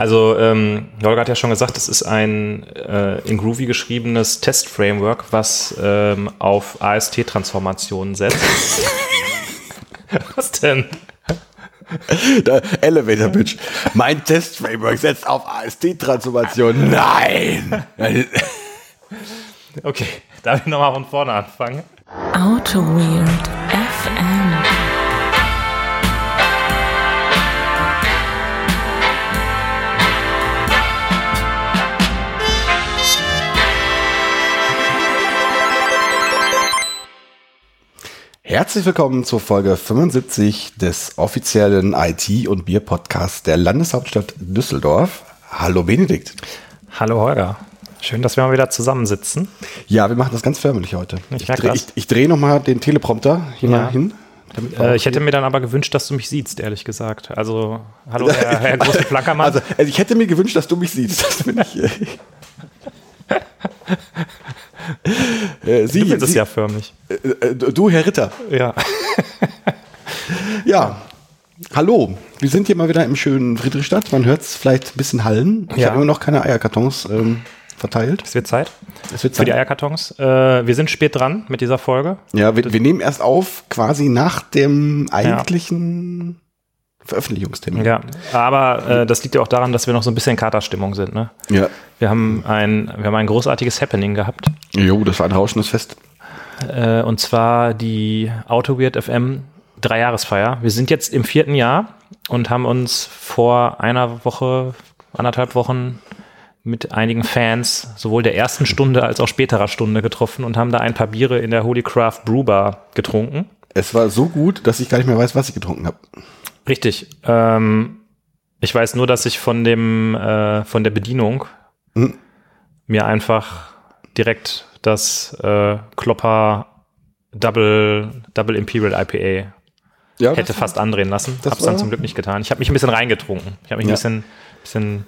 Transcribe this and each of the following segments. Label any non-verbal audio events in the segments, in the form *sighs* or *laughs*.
Also ähm, Holger hat ja schon gesagt, es ist ein äh, in Groovy geschriebenes Test-Framework, was ähm, auf AST-Transformationen setzt. *laughs* was denn? Der Elevator Pitch. Mein Test-Framework setzt auf AST-Transformationen. Nein! *laughs* okay, darf ich nochmal von vorne anfangen? Auto Weird Herzlich willkommen zur Folge 75 des offiziellen IT- und Bier-Podcasts der Landeshauptstadt Düsseldorf. Hallo Benedikt. Hallo Holger. Schön, dass wir mal wieder zusammensitzen. Ja, wir machen das ganz förmlich heute. Ich, ich drehe dreh nochmal den Teleprompter hier ja. mal hin. Äh, ich hätte mir dann aber gewünscht, dass du mich siehst, ehrlich gesagt. Also, hallo, *laughs* Herr, Herr große Plackermann. Also, also, ich hätte mir gewünscht, dass du mich siehst. *laughs* *laughs* Äh, Sie, du es ja förmlich. Äh, äh, du, Herr Ritter. Ja. ja. Hallo, wir sind hier mal wieder im schönen Friedrichstadt. Man hört es vielleicht ein bisschen hallen. Ich ja. habe immer noch keine Eierkartons ähm, verteilt. Es wird Zeit. Es wird Zeit. Für die Eierkartons. Äh, wir sind spät dran mit dieser Folge. Ja, wir, wir nehmen erst auf quasi nach dem eigentlichen ja. Veröffentlichungstermin. Ja, aber äh, das liegt ja auch daran, dass wir noch so ein bisschen Katerstimmung sind. Ne? Ja. Wir haben ein, wir haben ein großartiges Happening gehabt. Jo, das war ein rauschendes Fest. Äh, und zwar die Auto Weird FM Dreijahresfeier. Wir sind jetzt im vierten Jahr und haben uns vor einer Woche, anderthalb Wochen mit einigen Fans sowohl der ersten Stunde als auch späterer Stunde getroffen und haben da ein paar Biere in der Holy Craft Brew Bar getrunken. Es war so gut, dass ich gar nicht mehr weiß, was ich getrunken habe. Richtig. Ähm, ich weiß nur, dass ich von dem äh, von der Bedienung hm. mir einfach direkt das äh, Klopper Double Double Imperial IPA ja, hätte fast war, andrehen lassen. Hab's dann zum Glück nicht getan. Ich habe mich ein bisschen reingetrunken. Ich habe mich ja. ein bisschen bisschen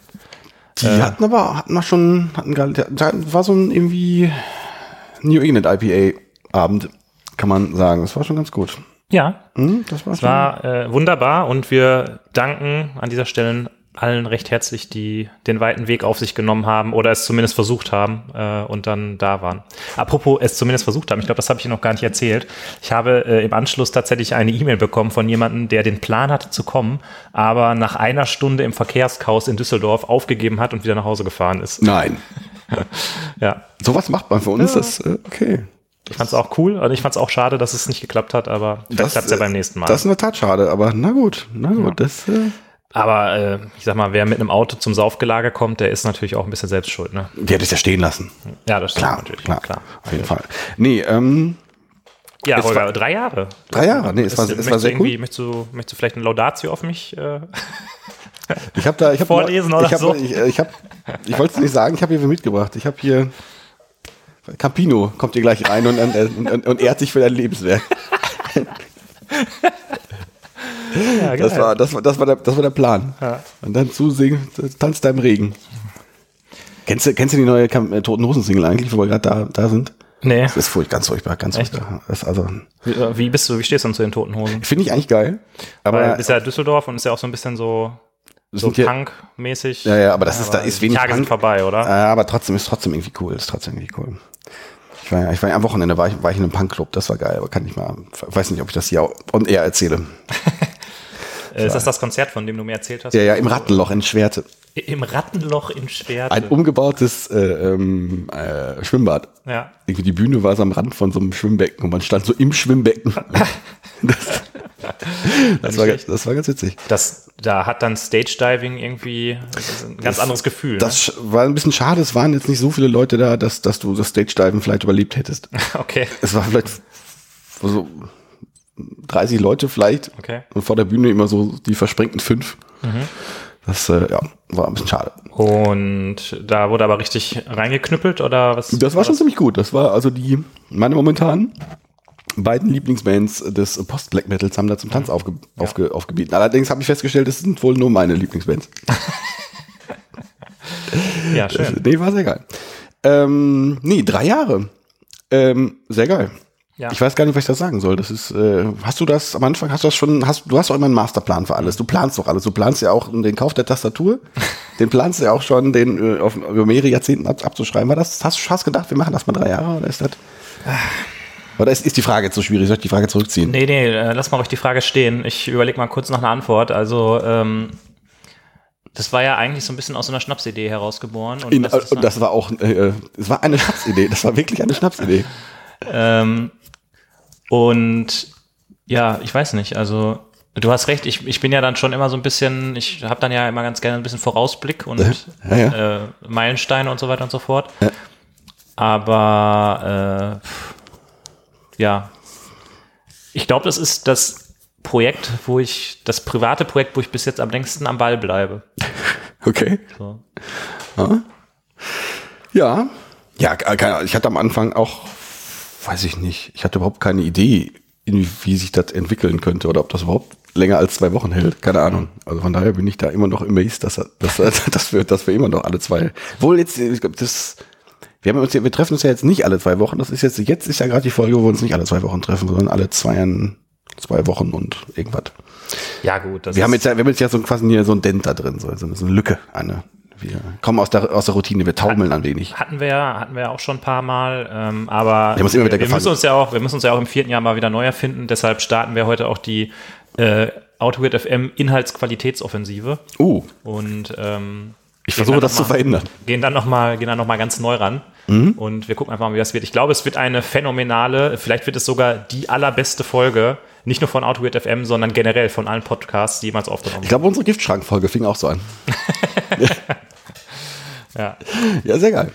die äh, hatten aber hatten wir schon hatten da war so ein irgendwie New England IPA Abend kann man sagen. Das war schon ganz gut. Ja, mhm, das war, das war äh, wunderbar und wir danken an dieser Stelle allen recht herzlich, die den weiten Weg auf sich genommen haben oder es zumindest versucht haben äh, und dann da waren. Apropos es zumindest versucht haben, ich glaube, das habe ich noch gar nicht erzählt. Ich habe äh, im Anschluss tatsächlich eine E-Mail bekommen von jemandem, der den Plan hatte zu kommen, aber nach einer Stunde im Verkehrschaos in Düsseldorf aufgegeben hat und wieder nach Hause gefahren ist. Nein. *laughs* ja. Sowas macht man für uns, ja. das äh, okay. Ich fand es auch cool und ich fand es auch schade, dass es nicht geklappt hat, aber vielleicht klappt es ja beim nächsten Mal. Das ist in der Tat schade, aber na gut, na gut, ja. das. Äh aber äh, ich sag mal, wer mit einem Auto zum Saufgelage kommt, der ist natürlich auch ein bisschen selbst schuld. Ne? Der hat es ja stehen lassen. Ja, das stimmt klar, natürlich. Klar, klar auf jeden Fall. Nee, ähm, ja, Holger, war, drei Jahre. Drei Jahre, nee, es war, es war sehr cool. Möchtest du, möchtest du vielleicht ein Laudatio auf mich äh, ich hab da, ich hab *laughs* vorlesen oder ich hab, so? Ich, ich, hab, ich wollte es nicht sagen, ich habe hier mitgebracht. Ich habe hier Campino kommt hier gleich rein und, und, und, und ehrt sich für dein Lebenswerk. Ja, das, war, das, war, das, war der, das war der Plan. Ja. Und dann zusingen, tanzt da im Regen. Kennst du, kennst du die neue äh, Toten Hosen Single eigentlich, wo wir gerade da, da sind? Nee. Das ist furcht, ganz furchtbar, ganz Echt? furchtbar. Das also, wie, äh, wie bist du, wie stehst du zu den Toten Hosen? Finde ich eigentlich geil. Aber Weil ist ja Düsseldorf und ist ja auch so ein bisschen so, so Punk-mäßig. Ja, ja, aber das ja, ist, da ist wenig Tage Punk. sind vorbei, oder? Ja, aber trotzdem ist trotzdem irgendwie cool, ist trotzdem irgendwie cool. Ich war, ich war am Wochenende war ich, war ich in einem Punkclub, das war geil, aber kann ich mal, weiß nicht, ob ich das hier on air erzähle. *laughs* Äh, ist das das Konzert, von dem du mir erzählt hast? Ja, ja, im Rattenloch in Schwerte. Im Rattenloch in Schwerte. Ein umgebautes äh, ähm, äh, Schwimmbad. Ja. Irgendwie die Bühne war so am Rand von so einem Schwimmbecken und man stand so im Schwimmbecken. *laughs* das, *laughs* das, war, das war ganz witzig. Das, da hat dann Stage Diving irgendwie ein ganz das, anderes Gefühl. Das ne? war ein bisschen schade, es waren jetzt nicht so viele Leute da, dass, dass du das Stage Diving vielleicht überlebt hättest. *laughs* Okay. Es war vielleicht so 30 Leute vielleicht. Okay. Und vor der Bühne immer so die versprengten fünf. Mhm. Das äh, ja, war ein bisschen schade. Und da wurde aber richtig reingeknüppelt oder was? Das war, war schon das? ziemlich gut. Das war also die, meine momentan beiden Lieblingsbands des Post-Black Metals haben da zum Tanz aufge, ja. aufge, aufgebieten. Allerdings habe ich festgestellt, das sind wohl nur meine Lieblingsbands. *laughs* *laughs* ja, schön. Das, nee, war sehr geil. Ähm, nee, drei Jahre. Ähm, sehr geil. Ja. Ich weiß gar nicht, was ich da sagen soll. Das ist, äh, hast du das am Anfang, hast du das schon, hast, du hast doch immer einen Masterplan für alles. Du planst doch alles. Du planst ja auch den Kauf der Tastatur. *laughs* den planst du ja auch schon, den äh, auf, über mehrere Jahrzehnte ab, abzuschreiben. War das, hast du hast gedacht, wir machen das mal drei Jahre oder ist das? Oder ist, ist die Frage zu schwierig? Soll ich die Frage zurückziehen? Nee, nee, äh, lass mal ruhig die Frage stehen. Ich überlege mal kurz nach einer Antwort. Also, ähm, das war ja eigentlich so ein bisschen aus so einer Schnapsidee herausgeboren. Und, In, das, und das war auch, äh, es war eine Schnapsidee. Das war wirklich eine Schnapsidee. ähm, und ja, ich weiß nicht, also du hast recht, ich, ich bin ja dann schon immer so ein bisschen, ich habe dann ja immer ganz gerne ein bisschen Vorausblick und ja, ja. Äh, Meilensteine und so weiter und so fort. Ja. Aber äh, ja, ich glaube, das ist das Projekt, wo ich, das private Projekt, wo ich bis jetzt am längsten am Ball bleibe. *laughs* Okay. So. Ja. Ja, ich hatte am Anfang auch weiß ich nicht. Ich hatte überhaupt keine Idee, wie sich das entwickeln könnte oder ob das überhaupt länger als zwei Wochen hält. Keine Ahnung. Also von daher bin ich da immer noch amazed, dass, dass, *laughs* dass, wir, dass wir immer noch alle zwei. Wohl jetzt, ich glaube, das. Wir, haben uns wir treffen uns ja jetzt nicht alle zwei Wochen. Das ist jetzt, jetzt ist ja gerade die Folge, wo wir uns nicht alle zwei Wochen treffen, sondern alle zwei, zwei Wochen und irgendwas. Ja, gut. wir haben jetzt ja, wir haben jetzt ja so quasi hier so ein Dent da drin, so, so eine Lücke, eine, wir kommen aus der, aus der Routine, wir taumeln ein wenig. Hatten wir ja, hatten wir ja auch schon ein paar Mal, ähm, aber wir, wir, wir müssen uns ja auch, wir müssen uns ja auch im vierten Jahr mal wieder neu erfinden. Deshalb starten wir heute auch die äh, AutoWeird FM Inhaltsqualitätsoffensive. Uh. Und ähm, ich versuche das zu verhindern. Gehen dann nochmal, gehen dann noch mal ganz neu ran. Mhm. Und wir gucken einfach mal, wie das wird. Ich glaube, es wird eine phänomenale, vielleicht wird es sogar die allerbeste Folge, nicht nur von AutoWeird FM, sondern generell von allen Podcasts, die jemals aufgenommen Ich glaube, unsere Giftschrankfolge fing auch so an. *laughs* Ja. Ja, sehr geil.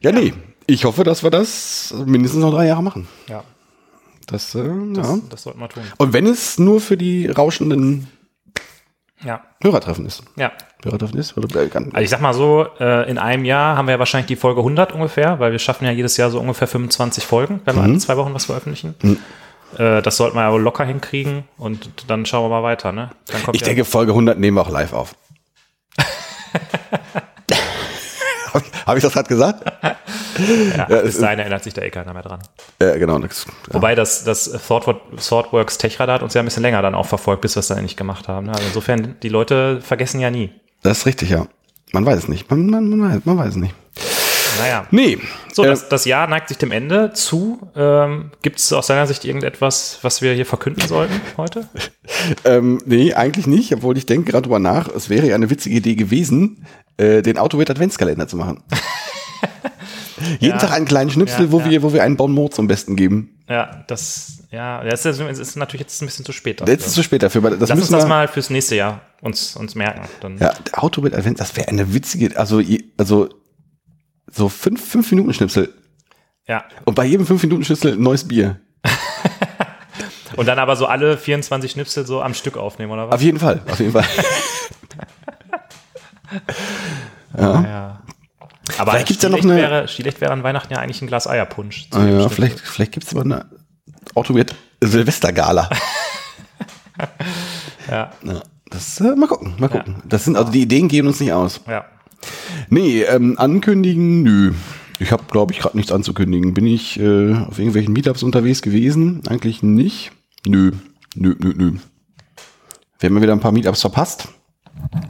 Ja, ja, nee. Ich hoffe, dass wir das mindestens noch drei Jahre machen. Ja. Das, äh, das, ja. das sollten wir tun. Und wenn es nur für die rauschenden ja. Hörertreffen ist. Ja. Hörertreffen ist. Oder also ich sag mal so, äh, in einem Jahr haben wir ja wahrscheinlich die Folge 100 ungefähr, weil wir schaffen ja jedes Jahr so ungefähr 25 Folgen, wenn wir mhm. alle zwei Wochen was veröffentlichen. Mhm. Äh, das sollten wir aber locker hinkriegen und dann schauen wir mal weiter. Ne? ich denke, Folge 100 nehmen wir auch live auf. *laughs* *laughs* Habe ich das gerade gesagt? *laughs* ja, ja, bis dahin erinnert sich da eh keiner mehr dran. Ja, genau. Das, ja. Wobei das, das ThoughtWorks Techradar hat uns ja ein bisschen länger dann auch verfolgt, bis wir es dann endlich gemacht haben. Ne? Also insofern, die Leute vergessen ja nie. Das ist richtig, ja. Man weiß es nicht. Man, man, man, weiß, man weiß es nicht. Naja. Nee. So, äh, das, das Jahr neigt sich dem Ende zu. Ähm, Gibt es aus deiner Sicht irgendetwas, was wir hier verkünden sollten heute? *laughs* ähm, nee, eigentlich nicht, obwohl ich denke gerade drüber nach, es wäre ja eine witzige Idee gewesen, äh, den Autowit Adventskalender zu machen. *laughs* Jeden ja. Tag einen kleinen Schnipsel, ja, wo, ja. Wir, wo wir einen Bon Mode zum Besten geben. Ja, das, ja, das ist, das ist natürlich jetzt ein bisschen zu spät dafür. Jetzt ist zu spät dafür. Das Lass uns das mal fürs nächste Jahr uns, uns merken. Dann. Ja, Autowit Advent, das wäre eine witzige, also, also so fünf, fünf Minuten Schnipsel. Ja. Und bei jedem fünf Minuten Schnipsel ein neues Bier. *laughs* Und dann aber so alle 24 Schnipsel so am Stück aufnehmen, oder was? Auf jeden Fall, auf jeden Fall. *laughs* ja. ja. Aber vielleicht gibt's ja noch eine. Wäre, Stilecht wäre an Weihnachten ja eigentlich ein Glas Eierpunsch. Ah, ja, vielleicht, vielleicht gibt es aber eine Automat Silvestergala. *laughs* ja. ja. Das, äh, mal gucken, mal gucken. Ja. Das sind also die Ideen gehen uns nicht aus. Ja. Nee, ähm, ankündigen, nö. Ich habe, glaube ich, gerade nichts anzukündigen. Bin ich äh, auf irgendwelchen Meetups unterwegs gewesen? Eigentlich nicht. Nö, nö, nö, nö. Wir haben ja wieder ein paar Meetups verpasst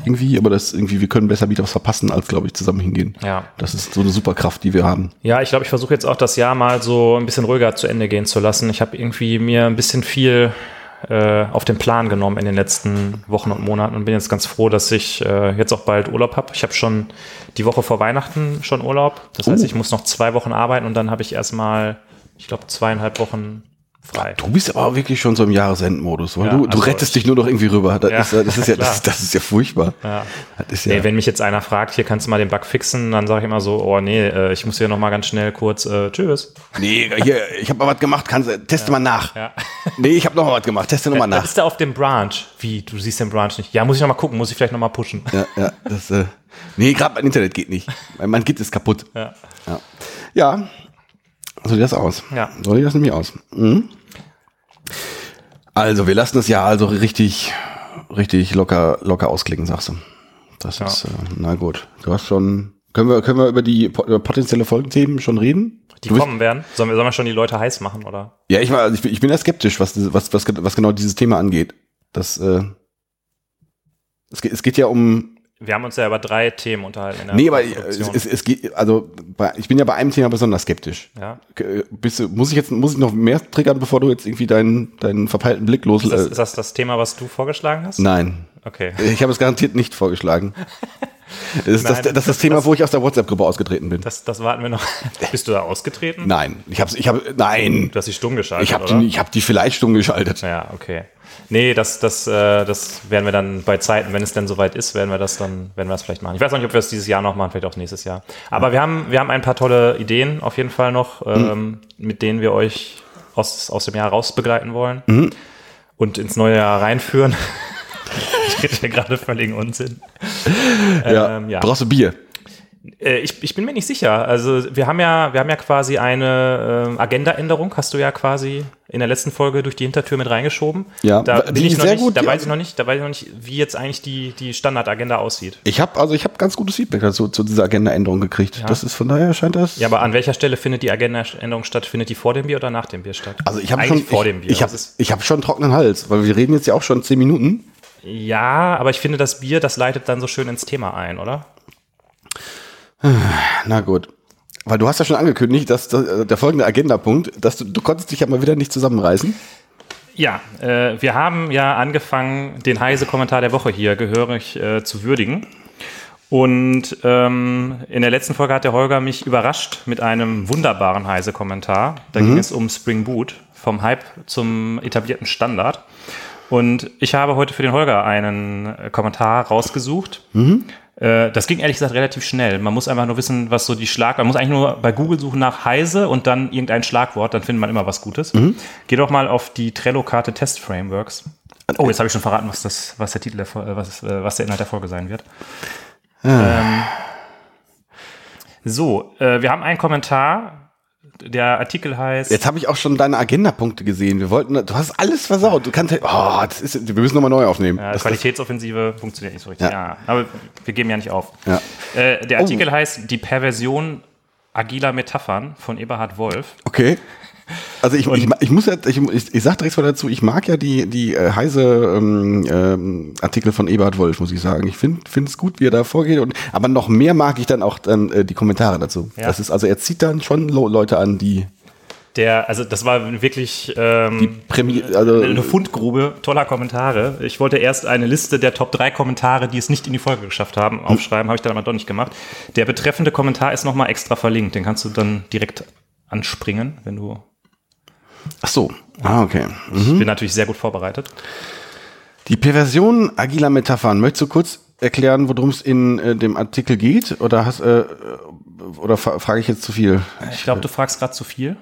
irgendwie, aber das irgendwie, wir können besser Meetups verpassen, als glaube ich zusammen hingehen. Ja. Das ist so eine Superkraft, die wir haben. Ja, ich glaube, ich versuche jetzt auch das Jahr mal so ein bisschen ruhiger zu Ende gehen zu lassen. Ich habe irgendwie mir ein bisschen viel äh, auf den Plan genommen in den letzten Wochen und Monaten und bin jetzt ganz froh, dass ich äh, jetzt auch bald Urlaub habe. Ich habe schon die Woche vor Weihnachten schon Urlaub. Das heißt, uh. ich muss noch zwei Wochen arbeiten und dann habe ich erstmal, ich glaube, zweieinhalb Wochen frei. Du bist aber auch wirklich schon so im Jahresendmodus, weil ja, du, du also rettest dich nur noch irgendwie rüber. Das, ja, ist, das, ist, ja, *laughs* das, das, ist ja furchtbar. Ja. Ist nee, wenn mich jetzt einer fragt, hier kannst du mal den Bug fixen, dann sage ich immer so, oh nee, äh, ich muss hier noch mal ganz schnell kurz, äh, tschüss. Nee, hier, ich habe mal was gemacht, kannst, teste mal nach. Nee, ich habe noch mal was gemacht, teste noch mal nach. Was ist da auf dem Branch? Wie, du siehst den Branch nicht? Ja, muss ich noch mal gucken, muss ich vielleicht noch mal pushen. Ja, ja, das, äh, nee, gerade mein Internet geht nicht. Mein, Git ist kaputt. Ja, ja. So sieht das aus. Ja. So sieht das nämlich aus. Mhm. Also, wir lassen das ja also richtig, richtig locker, locker ausklingen, sagst du. Das ja. ist, äh, na gut. Du hast schon, Können wir, können wir über die über potenzielle Folgenthemen schon reden? Die Du kommen werden. Sollen wir, sollen wir schon die Leute heiß machen, oder? Ja, ich, war, also ich, bin- ich bin ja skeptisch, was, was, was, was genau dieses Thema angeht. Das, äh, es, geht, es geht ja um. Wir haben uns ja über drei Themen unterhalten in der Nee, aber äh, es, Produktion. es, es geht, also bei, ich bin ja bei einem Thema besonders skeptisch. ja. Äh, Bist muss ich jetzt muss ich noch mehr triggern, bevor du jetzt irgendwie deinen, deinen verpeilten Blick los. Ist das, Äh, ist das das Thema, was du vorgeschlagen hast? nein. Okay. Ich habe es garantiert nicht vorgeschlagen. *laughs* Das ist, das, Nein, das ist das Thema, wo ich aus der WhatsApp-Gruppe ausgetreten bin. Das, das warten wir noch. *laughs* Bist du da ausgetreten? Nein, ich habe, ich habe, nein, Du hast dich stumm geschaltet, ich habe die, ich habe die vielleicht stumm geschaltet. Ja, okay. Nee, das, das, äh, das werden wir dann bei Zeiten, wenn es denn soweit ist, werden wir das dann, werden wir das vielleicht machen. Ich weiß noch nicht, ob wir es dieses Jahr noch machen, vielleicht auch nächstes Jahr. Aber wir haben, wir haben ein paar tolle Ideen auf jeden Fall noch, ähm, mit denen wir euch aus, aus dem Jahr raus begleiten wollen und ins neue Jahr reinführen. *laughs* ich rede hier gerade völligen Unsinn. *laughs* Ja. Ähm, ja. Brauchst du Bier? Äh, ich, ich bin mir nicht sicher. Also wir haben ja, wir haben ja quasi eine ähm, Agendaänderung, hast du ja quasi in der letzten Folge durch die Hintertür mit reingeschoben. Ja, da bin ich noch sehr nicht, gut, da weiß ich noch nicht, da weiß ich noch nicht, wie jetzt eigentlich die, die Standardagenda aussieht. Ich habe also ich habe ganz gutes Feedback dazu zu dieser Agendaänderung gekriegt. Das ist von daher scheint das. Ja, aber an welcher Stelle findet die Agendaänderung statt? Findet die vor dem Bier oder nach dem Bier statt? also ich habe schon vor ich, dem Bier. Ich habe ich habe schon trockenen Hals, weil wir reden jetzt ja auch schon zehn Minuten. Ja, aber ich finde, das Bier, das leitet dann so schön ins Thema ein, oder? *sighs* Na gut. Weil du hast ja schon angekündigt, dass das, der folgende Agendapunkt, dass du, du konntest dich ja mal wieder nicht zusammenreißen. Ja, äh, wir haben ja angefangen, den Heise-Kommentar der Woche hier gehörig äh, zu würdigen. Und ähm, in der letzten Folge hat der Holger mich überrascht mit einem wunderbaren Heise-Kommentar. Da ging es um Spring Boot, vom Hype zum etablierten Standard. Und ich habe heute für den Holger einen äh, Kommentar rausgesucht. Äh, das ging ehrlich gesagt relativ schnell. Man muss einfach nur wissen, was so die Schlag. Man muss eigentlich nur bei Google suchen nach Heise und dann irgendein Schlagwort, dann findet man immer was Gutes. Geh doch mal auf die Trello-Karte Test Frameworks. Oh, jetzt habe ich schon verraten, was, das, was der Titel der, äh, was, was der Inhalt der Folge sein wird. Ähm, so, äh, wir haben einen Kommentar. Der Artikel heißt. Jetzt habe ich auch schon deine Agendapunkte gesehen. Wir wollten, du hast alles versaut. Du kannst, oh, das ist, wir müssen nochmal neu aufnehmen. Ja, Das- Qualitätsoffensive funktioniert nicht so richtig. Ja. Ja. aber wir geben ja nicht auf. Ja. Äh, der Oh. Artikel heißt Die Perversion agiler Metaphern von Eberhard Wolf. Okay. Also ich, ich, ich muss ja, ich, ich, sag direkt mal dazu, ich mag ja die, die äh, heise ähm, ähm, Artikel von Eberhard Wolf, muss ich sagen. Ich finde es gut, wie er da vorgeht. Und, aber noch mehr mag ich dann auch dann äh, die Kommentare dazu. Ja. Das ist, also er zieht dann schon Leute an, die Der, also das war wirklich ähm, Prämie, also eine Fundgrube toller Kommentare. Ich wollte erst eine Liste der Top 3 Kommentare, die es nicht in die Folge geschafft haben, Hm. aufschreiben, habe ich dann aber doch nicht gemacht. Der betreffende Kommentar ist nochmal extra verlinkt. Den kannst du dann direkt anspringen, wenn du. Ach so. Ah, okay. Ich bin natürlich sehr gut vorbereitet. Die Perversion agiler Metaphern. Möchtest du kurz erklären, worum es in äh, dem Artikel geht? Oder hast äh, oder fra frage ich jetzt zu viel? Ich glaube, du fragst gerade zu viel.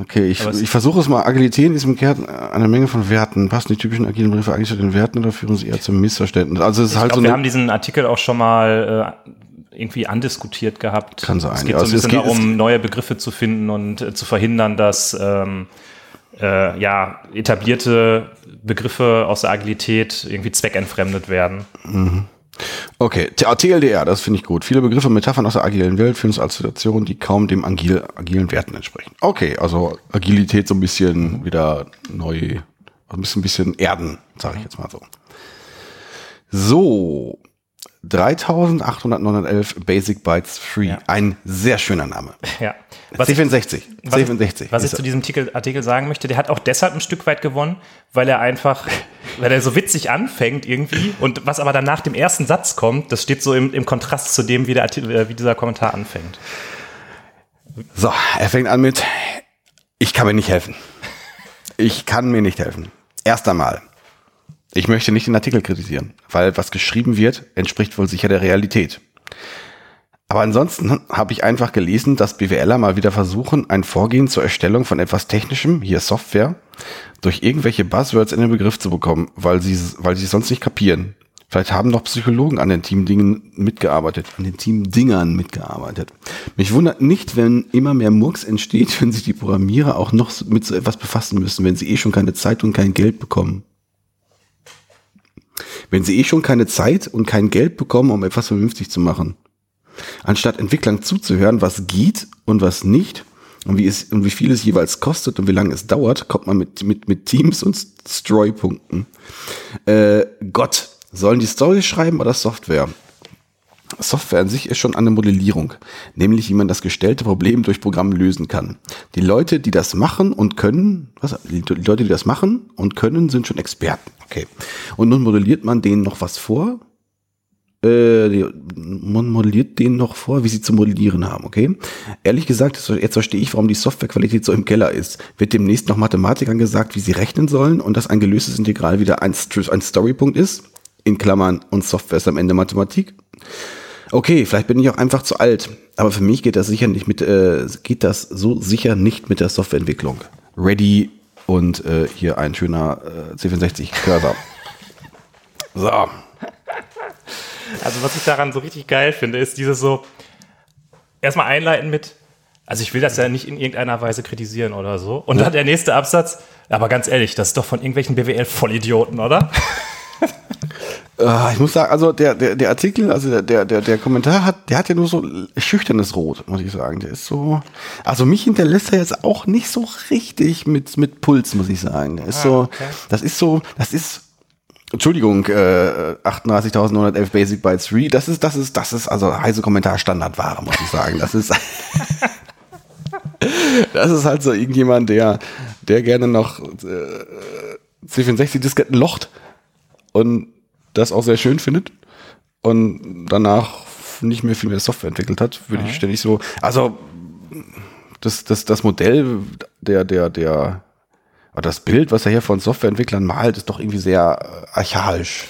Okay, ich, ich versuche es mal. Agilität ist im Kern eine Menge von Werten. Passen die typischen agilen Begriffe eigentlich zu den Werten oder führen sie eher zum Missverständnis? Also es ist Ich halt glaube, so wir haben diesen Artikel auch schon mal äh, irgendwie andiskutiert gehabt. Kann sein, Es geht ja. so ein Also bisschen geht- darum, neue Begriffe zu finden und äh, zu verhindern, dass ähm, äh, ja, etablierte Begriffe aus der Agilität irgendwie zweckentfremdet werden. Okay, T- TLDR, das finde ich gut. Viele Begriffe und Metaphern aus der agilen Welt führen zu Assoziationen, die kaum dem agil, agilen Werten entsprechen. Okay, also Agilität so ein bisschen wieder neu, ein bisschen, bisschen erden, sage ich jetzt mal so. So, 3811 Basic Bytes Free. Ja. Ein sehr schöner Name. Ja. Was ich, C64. was, C64. was ich zu diesem Artikel, Artikel sagen möchte, der hat auch deshalb ein Stück weit gewonnen, weil er einfach, *laughs* weil er so witzig anfängt irgendwie und was aber dann nach dem ersten Satz kommt, das steht so im, im Kontrast zu dem, wie, der äh, wie dieser Kommentar anfängt. So, er fängt an mit, ich kann mir nicht helfen. Ich kann mir nicht helfen. Erst einmal, ich möchte nicht den Artikel kritisieren, weil was geschrieben wird, entspricht wohl sicher der Realität. Aber ansonsten habe ich einfach gelesen, dass BWLer mal wieder versuchen, ein Vorgehen zur Erstellung von etwas Technischem, hier Software, durch irgendwelche Buzzwords in den Begriff zu bekommen, weil sie, weil sie es sonst nicht kapieren. Vielleicht haben noch Psychologen an den Teamdingen mitgearbeitet, an den Teamdingern mitgearbeitet. Mich wundert nicht, wenn immer mehr Murks entsteht, wenn sich die Programmierer auch noch mit so etwas befassen müssen, wenn sie eh schon keine Zeit und kein Geld bekommen. Wenn sie eh schon keine Zeit und kein Geld bekommen, um etwas vernünftig zu machen. anstatt Entwicklern zuzuhören, was geht und was nicht und wie, es, und wie viel es jeweils kostet und wie lange es dauert, kommt man mit, mit, mit Teams und Stroy-Punkten. Äh, Gott, sollen die Story schreiben oder Software? Software an sich ist schon eine Modellierung, nämlich wie man das gestellte Problem durch Programm lösen kann. Die Leute, die das machen und können, was, die Leute, die das machen und können, sind schon Experten. Okay. Und nun modelliert man denen noch was vor, äh, man modelliert denen noch vor, wie sie zu modellieren haben, okay? Ehrlich gesagt, jetzt verstehe ich, warum die Softwarequalität so im Keller ist. Wird demnächst noch Mathematikern gesagt, wie sie rechnen sollen und dass ein gelöstes Integral wieder ein, ein Storypunkt ist? In Klammern und Software ist am Ende Mathematik. Okay, vielleicht bin ich auch einfach zu alt, aber für mich geht das sicher nicht mit, äh, geht das so sicher nicht mit der Softwareentwicklung. Ready und äh, hier ein schöner äh, C64 Cursor. *laughs* So. Also was ich daran so richtig geil finde, ist dieses so, erstmal einleiten mit, also ich will das ja nicht in irgendeiner Weise kritisieren oder so. Und dann der nächste Absatz, aber ganz ehrlich, das ist doch von irgendwelchen BWL-Vollidioten, oder? *laughs* Uh, *laughs* ich muss sagen, also der, der, der Artikel, also der, der, der Kommentar hat, der hat ja nur so schüchternes Rot, muss ich sagen. Der ist so, also mich hinterlässt er jetzt auch nicht so richtig mit, mit Puls, muss ich sagen. Der ist ah, so, okay. das ist so, das ist Entschuldigung, äh, 38.911 Basic Bytes 3, das ist, das ist, das ist also heiße Kommentar Standardware, muss ich sagen. Das ist, *laughs* das ist halt so irgendjemand, der, der gerne noch äh, C64-Disketten locht und das auch sehr schön findet und danach nicht mehr viel mehr Software entwickelt hat, würde ich ständig so, also das, das, das Modell der, der, der das Bild, was er hier von Softwareentwicklern malt, ist doch irgendwie sehr äh, archaisch.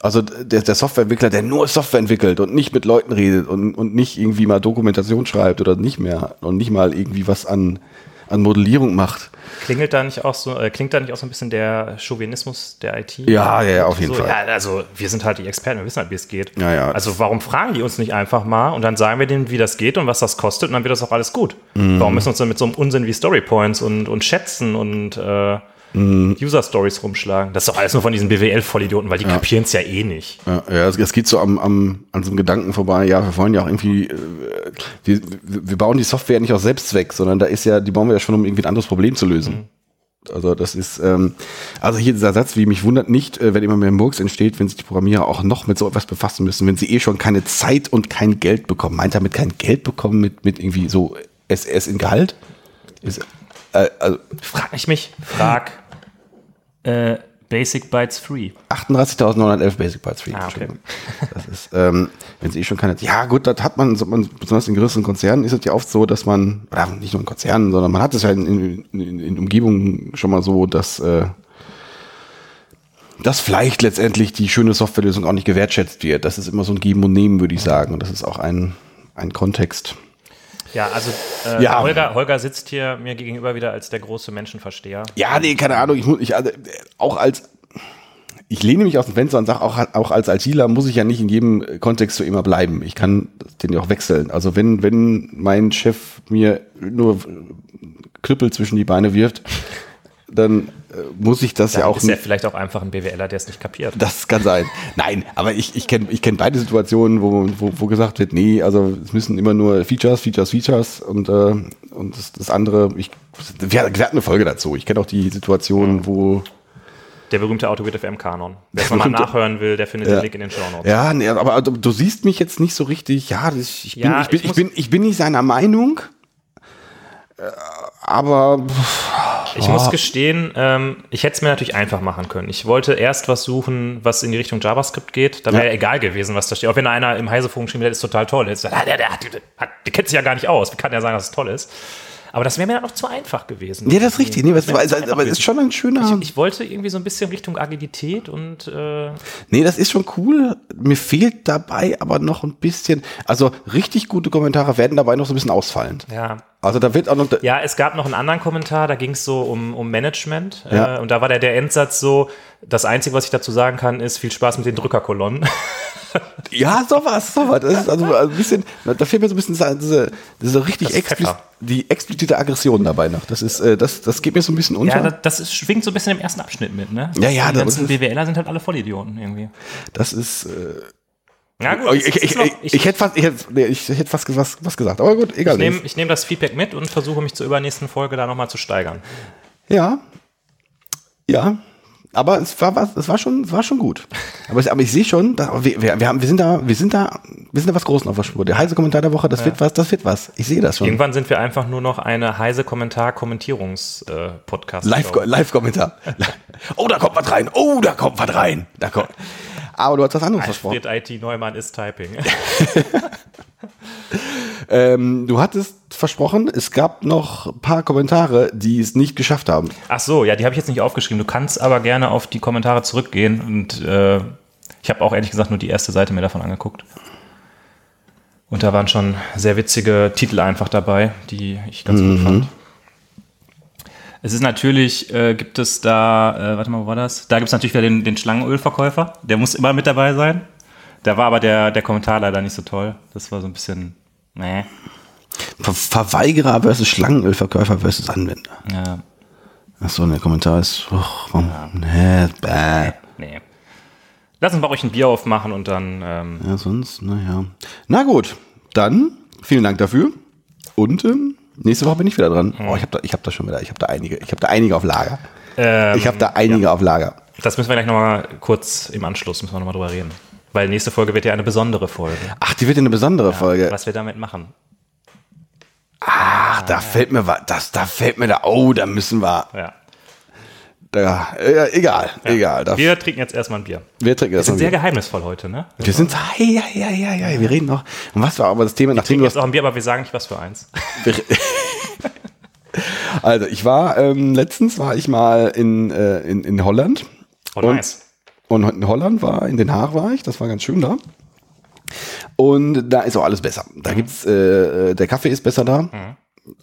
Also der, der Softwareentwickler, der nur Software entwickelt und nicht mit Leuten redet und, und nicht irgendwie mal Dokumentation schreibt oder nicht mehr und nicht mal irgendwie was an, an Modellierung macht. Klingelt da nicht auch so, äh, klingt da nicht auch so ein bisschen der Chauvinismus der IT? Ja, ja, ja auf jeden so? Fall. Ja, also wir sind halt die Experten, wir wissen halt, wie es geht. Ja, ja. Also warum fragen die uns nicht einfach mal und dann sagen wir denen, wie das geht und was das kostet und dann wird das auch alles gut. Mhm. Warum müssen wir uns dann mit so einem Unsinn wie Storypoints und, und Schätzen und äh, mhm. User-Stories rumschlagen. Das ist doch alles nur von diesen BWL-Vollidioten, weil die ja. kapieren es ja eh nicht. Ja, ja es, es, geht so am, am, an so einem Gedanken vorbei, ja, wir wollen ja auch irgendwie, äh, die, wir bauen die Software nicht aus Selbstzweck, sondern da ist ja, die bauen wir ja schon, um irgendwie ein anderes Problem zu lösen. Mhm. Also das ist, ähm, also hier dieser Satz, wie mich wundert nicht, äh, wenn immer mehr Murks entsteht, wenn sich die Programmierer auch noch mit so etwas befassen müssen, wenn sie eh schon keine Zeit und kein Geld bekommen. Meint er mit kein Geld bekommen, mit, mit irgendwie so SS in Gehalt? Ist, äh, also, frag ich mich, frag äh, Basic Bytes Free. 38.911 Basic Bytes Free. Ah, okay. Das ist, ähm, wenn sie eh schon keine, ja gut, das hat man, man, besonders in größeren Konzernen ist es ja oft so, dass man, oder nicht nur in Konzernen, sondern man hat es ja in, in, in, in Umgebungen schon mal so, dass, äh, dass vielleicht letztendlich die schöne Softwarelösung auch nicht gewertschätzt wird. Das ist immer so ein Geben und Nehmen, würde ich sagen. Und das ist auch ein, ein Kontext. Ja, also äh, ja. Holger, Holger sitzt hier mir gegenüber wieder als der große Menschenversteher. Ja, nee, keine Ahnung. Ich, ich also, auch als ich lehne mich aus dem Fenster und sage, auch, auch als ITler muss ich ja nicht in jedem Kontext so immer bleiben. Ich kann den ja auch wechseln. Also wenn, wenn mein Chef mir nur Krüppel zwischen die Beine wirft, dann äh, muss ich das dann ja auch. Ist ja vielleicht auch einfach ein BWLer, der es nicht kapiert. Das kann sein. Nein, aber ich, ich kenne ich kenn beide Situationen, wo, wo, wo gesagt wird, nee, also es müssen immer nur Features, Features, Features und, äh, und das, das andere, ich, wir, hatten eine Folge dazu. Ich kenne auch die Situation, mhm. wo der berühmte Autogrid FM Kanon. Wer es mal nachhören will, der findet ja. den Link in den Show Notes. Ja, nee, aber du, du, siehst mich jetzt nicht so richtig. Ja, ich, ich, bin, ja, ich, bin, ich, ich, bin, ich bin nicht seiner Meinung. Äh, aber ich muss gestehen, ähm, ich hätte es mir natürlich einfach machen können. Ich wollte erst was suchen, was in die Richtung JavaScript geht. Da wäre ja. egal gewesen, was da steht. Auch wenn einer im Heise-Forum geschrieben hätte, ist total toll. Jetzt, ah, der, der, der, der, der kennt sich ja gar nicht aus. Wie kann der sagen, dass es toll ist? Aber das wäre mir dann auch zu einfach gewesen. Nee, das ist richtig. Nee, das war, also, aber es ist schon ein schöner. Ich, ich, wollte irgendwie so ein bisschen Richtung Agilität und. Äh nee, das ist schon cool. Mir fehlt dabei aber noch ein bisschen. Also richtig gute Kommentare werden dabei noch so ein bisschen ausfallend. Ja. Also da wird auch noch. Ja, es gab noch einen anderen Kommentar, da ging es so um, um Management. Ja. Äh, und da war der, der Endsatz so: Das Einzige, was ich dazu sagen kann, ist viel Spaß mit den Drückerkolonnen. *laughs* ja, sowas, sowas. Das ist also ein bisschen, da fehlt mir so ein bisschen diese, diese richtig explizit, die explizite Aggression dabei noch. Das ist, äh, das, das geht mir so ein bisschen unter. Ja, das, das ist, schwingt so ein bisschen im ersten Abschnitt mit, ne? Ja, ja. Die ganzen BWLer sind halt alle Vollidioten irgendwie. Das ist, äh, Na gut, ich, ich, noch- ich, ich hätte fast, ich hätte, nee, ich hätte fast was, was gesagt. Aber gut, egal. Ich nehme ich nehm das Feedback mit und versuche mich zur übernächsten Folge da nochmal zu steigern. Ja. Ja. Aber es war, was, es war schon, es war schon gut. Aber, es, aber ich sehe schon, da, wir, wir, haben, wir sind da, wir sind da, wir sind da was Großen auf der Spur. Der heiße Kommentar der Woche, das wird was, das wird was. Ich sehe das schon. Irgendwann sind wir einfach nur noch eine heise Kommentar-Kommentierungs-Podcast. Live, Live-Kommentar. *laughs* oh, da kommt was rein. Oh, da kommt was rein. Da kommt. Aber du hast was anderes versprochen. Alfred IT Neumann ist Typing. *laughs* Ähm, du hattest versprochen, es gab noch ein paar Kommentare, die es nicht geschafft haben. Ach so, ja, die habe ich jetzt nicht aufgeschrieben. Du kannst aber gerne auf die Kommentare zurückgehen und äh, ich habe auch ehrlich gesagt nur die erste Seite mir davon angeguckt. Und da waren schon sehr witzige Titel einfach dabei, die ich ganz gut fand. Es ist natürlich, äh, gibt es da, äh, warte mal, wo war das? Da gibt es natürlich wieder den, den Schlangenölverkäufer, der muss immer mit dabei sein. Da war aber der, der Kommentar leider nicht so toll. Das war so ein bisschen, nee. Ver Verweigerer versus Schlangenölverkäufer versus Anwender. Ja, Achso, der Kommentar ist, och, warum, nee, bäh. nee. Lass uns bei euch ein Bier aufmachen und dann ähm, Ja, sonst, naja. Na gut, dann vielen Dank dafür. Und ähm, nächste Woche bin ich wieder dran. Oh, ich habe da, ich hab da schon wieder, ich habe da einige, ich habe da einige auf Lager. ähm, Ich habe da einige auf Lager. Das müssen wir gleich nochmal kurz im Anschluss, müssen wir nochmal drüber reden. Weil nächste Folge wird ja eine besondere Folge. Ach, die wird ja eine besondere Folge. Was wir damit machen. Ach, da fällt mir was, das, da fällt mir da, oh, da müssen wir, Ja. Da, äh, egal, egal. Da, wir, Wir trinken jetzt erstmal ein Bier. trinken Wir das sind sehr wieder. geheimnisvoll heute, ne? Wir sind, ja, ja, ja, ja, ja, wir reden noch. Und was war aber das Thema, Wir nachdem trinken du jetzt auch ein Bier, aber wir sagen nicht, was für eins. *laughs* Also ich war ähm, letztens war ich mal in, äh, in, in Holland. Oh, Und- nice. Und in Holland war, in Den Haag war ich, das war ganz schön da. Und da ist auch alles besser. Da gibt's, äh, der Kaffee ist besser da.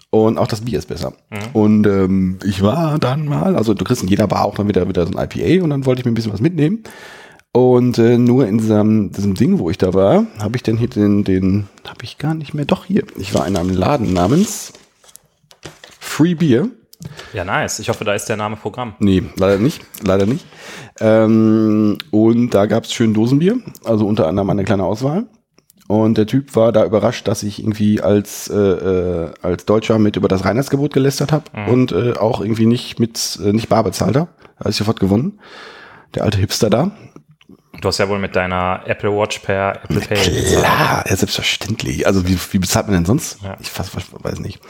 Und auch das Bier ist besser. Und ähm, ich war dann mal, also du kriegst in jeder Bar auch dann wieder, wieder so ein IPA und dann wollte ich mir ein bisschen was mitnehmen. Und äh, nur in diesem, diesem Ding, wo ich da war, habe ich dann hier den, den, habe ich gar nicht mehr, doch hier. Ich war in einem Laden namens Free Beer. Ja, nice. Ich hoffe, da ist der Name Programm. Nee, leider nicht. Leider nicht. Ähm, und da gab es schön Dosenbier, also unter anderem eine kleine Auswahl. Und der Typ war da überrascht, dass ich irgendwie als, äh, äh, als Deutscher mit über das Reinheitsgebot gelästert habe und äh, auch irgendwie nicht mit äh, nicht bar bezahlt habe. Da ich sofort gewonnen. Der alte Hipster da. Du hast ja wohl mit deiner Apple Watch per Apple Pay. Klar, ja, selbstverständlich. Also wie, wie bezahlt man denn sonst? Ja. Ich fast, weiß nicht.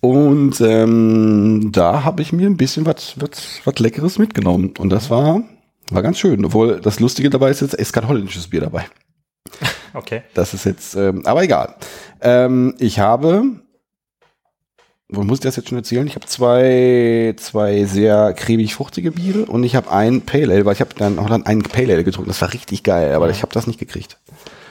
Und ähm, da habe ich mir ein bisschen was was was Leckeres mitgenommen. Und das war, war ganz schön. Obwohl das Lustige dabei ist jetzt, es ist kein holländisches Bier dabei. Okay. Das ist jetzt, ähm, aber egal. Ähm, ich habe, wo muss ich das jetzt schon erzählen? Ich habe zwei, zwei sehr cremig fruchtige Biere und ich habe ein Pale Ale, weil ich habe dann in Holland einen Pale Ale getrunken. Das war richtig geil, aber ich habe das nicht gekriegt.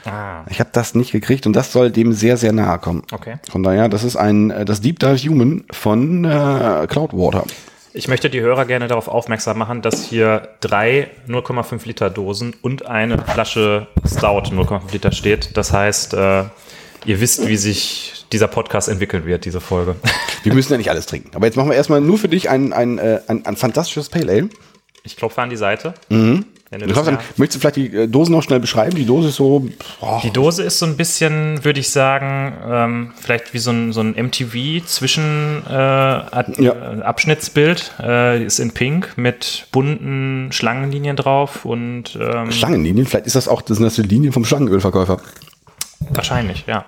Ah, Ich habe das nicht gekriegt und das soll dem sehr, sehr nahe kommen. okay. Von daher, das ist ein äh, das Deep Dive Human von äh, Cloudwater. Ich möchte die Hörer gerne darauf aufmerksam machen, dass hier drei 0,5 Liter Dosen und eine Flasche Stout 0,5 Liter steht. Das heißt, äh, ihr wisst, wie sich dieser Podcast entwickeln wird, diese Folge. *laughs* Wir müssen ja nicht alles trinken. Aber jetzt machen wir erstmal nur für dich ein, ein, äh, ein, ein fantastisches Pale Ale. Ich klopfe an die Seite. Wenn du das ja- möchtest du vielleicht die äh, Dosen noch schnell beschreiben? Die Dose ist so, boah, Die Dose ist so ein bisschen, würde ich sagen, ähm, vielleicht wie so ein, so ein MTV zwischen äh, Ja. äh. Äh, ist in Pink mit bunten Schlangenlinien drauf und ähm, Schlangenlinien. Vielleicht ist das auch das sind das die Linien vom Schlangenölverkäufer. wahrscheinlich, ja.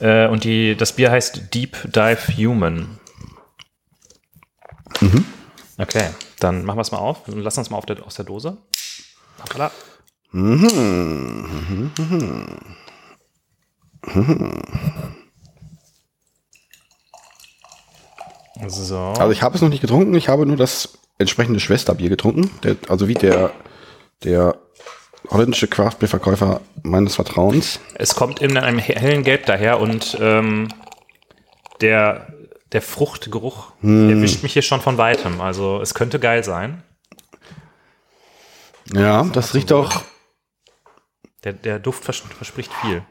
Äh, und die, das Bier heißt Deep Dive Human. Okay, dann machen wir es mal auf und lassen uns mal auf der, aus der Dose. Hoppala. So. Also ich habe es noch nicht getrunken, ich habe nur das entsprechende Schwesterbier getrunken. Der, also wie der, der holländische Craftbeer-Verkäufer meines Vertrauens. Es kommt in einem he- hellen Gelb daher und ähm, der, der Fruchtgeruch erwischt mich hier schon von weitem. Also es könnte geil sein. Ja, das riecht auch. Der, der Duft vers verspricht viel.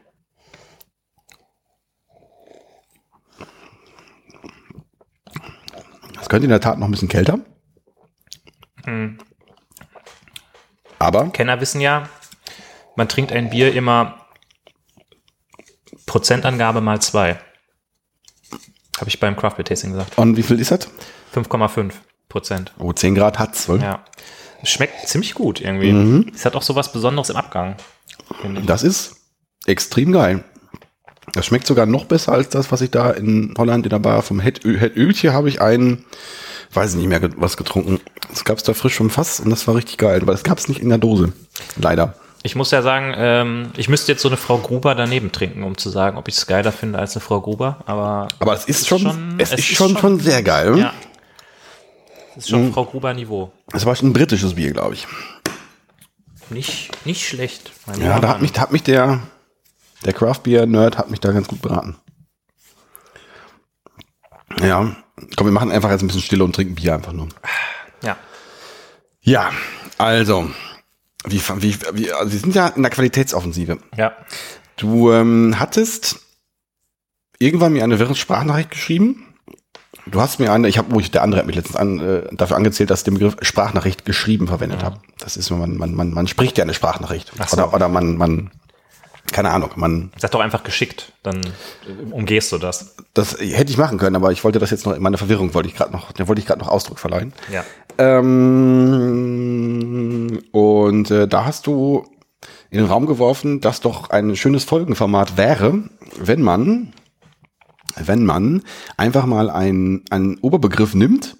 Das könnte in der Tat noch ein bisschen kälter. Aber Kenner wissen ja, man trinkt ein Bier immer Prozentangabe mal zwei. Habe ich beim Craft Beer Tasting gesagt. Und wie viel ist das? 5,5 Prozent. Oh, 10 Grad hat's, wohl. Ja. Schmeckt ziemlich gut irgendwie. Es hat auch so was Besonderes im Abgang. Das ist extrem geil. Das schmeckt sogar noch besser als das, was ich da in Holland in der Bar vom Het Het Öltje habe ich einen, weiß ich nicht mehr, was getrunken. Das gab's da frisch vom Fass und das war richtig geil, weil das gab's nicht in der Dose. Leider. Ich muss ja sagen, ähm, ich müsste jetzt so eine Frau Gruber daneben trinken, um zu sagen, ob ich es geiler finde als eine Frau Gruber. Aber Aber es ist schon, schon- es, es ist ist schon, schon- schon sehr geil. ja. Das ist schon Frau Gruber Niveau. Es war schon ein britisches Bier, glaube ich. Nicht, nicht schlecht. mein Ja, lieber da hat Mann. mich, da hat mich der, der Craft Beer Nerd hat mich da ganz gut beraten. Ja, komm, wir machen einfach jetzt ein bisschen Stille und trinken Bier einfach nur. Ja. Ja, also, wie, wie, wie, also wir sind ja in der Qualitätsoffensive. Ja. Du ähm, hattest irgendwann mir eine wirre Sprachnachricht geschrieben. Du hast mir eine, ich habe, wo ich der andere hat mich letztens an, äh, dafür angezählt, dass ich den Begriff Sprachnachricht geschrieben verwendet habe. Das ist, man, man, man, man spricht ja eine Sprachnachricht. Ach so. Oder, oder man, man, keine Ahnung, man, Sag doch einfach geschickt, dann umgehst du das. das hätte ich machen können, aber ich wollte das jetzt noch, in meiner Verwirrung wollte ich gerade noch, der wollte ich gerade noch Ausdruck verleihen. Ja. Ähm, und äh, da hast du in den Raum geworfen, dass doch ein schönes Folgenformat wäre, wenn man, wenn man einfach mal einen, einen Oberbegriff nimmt,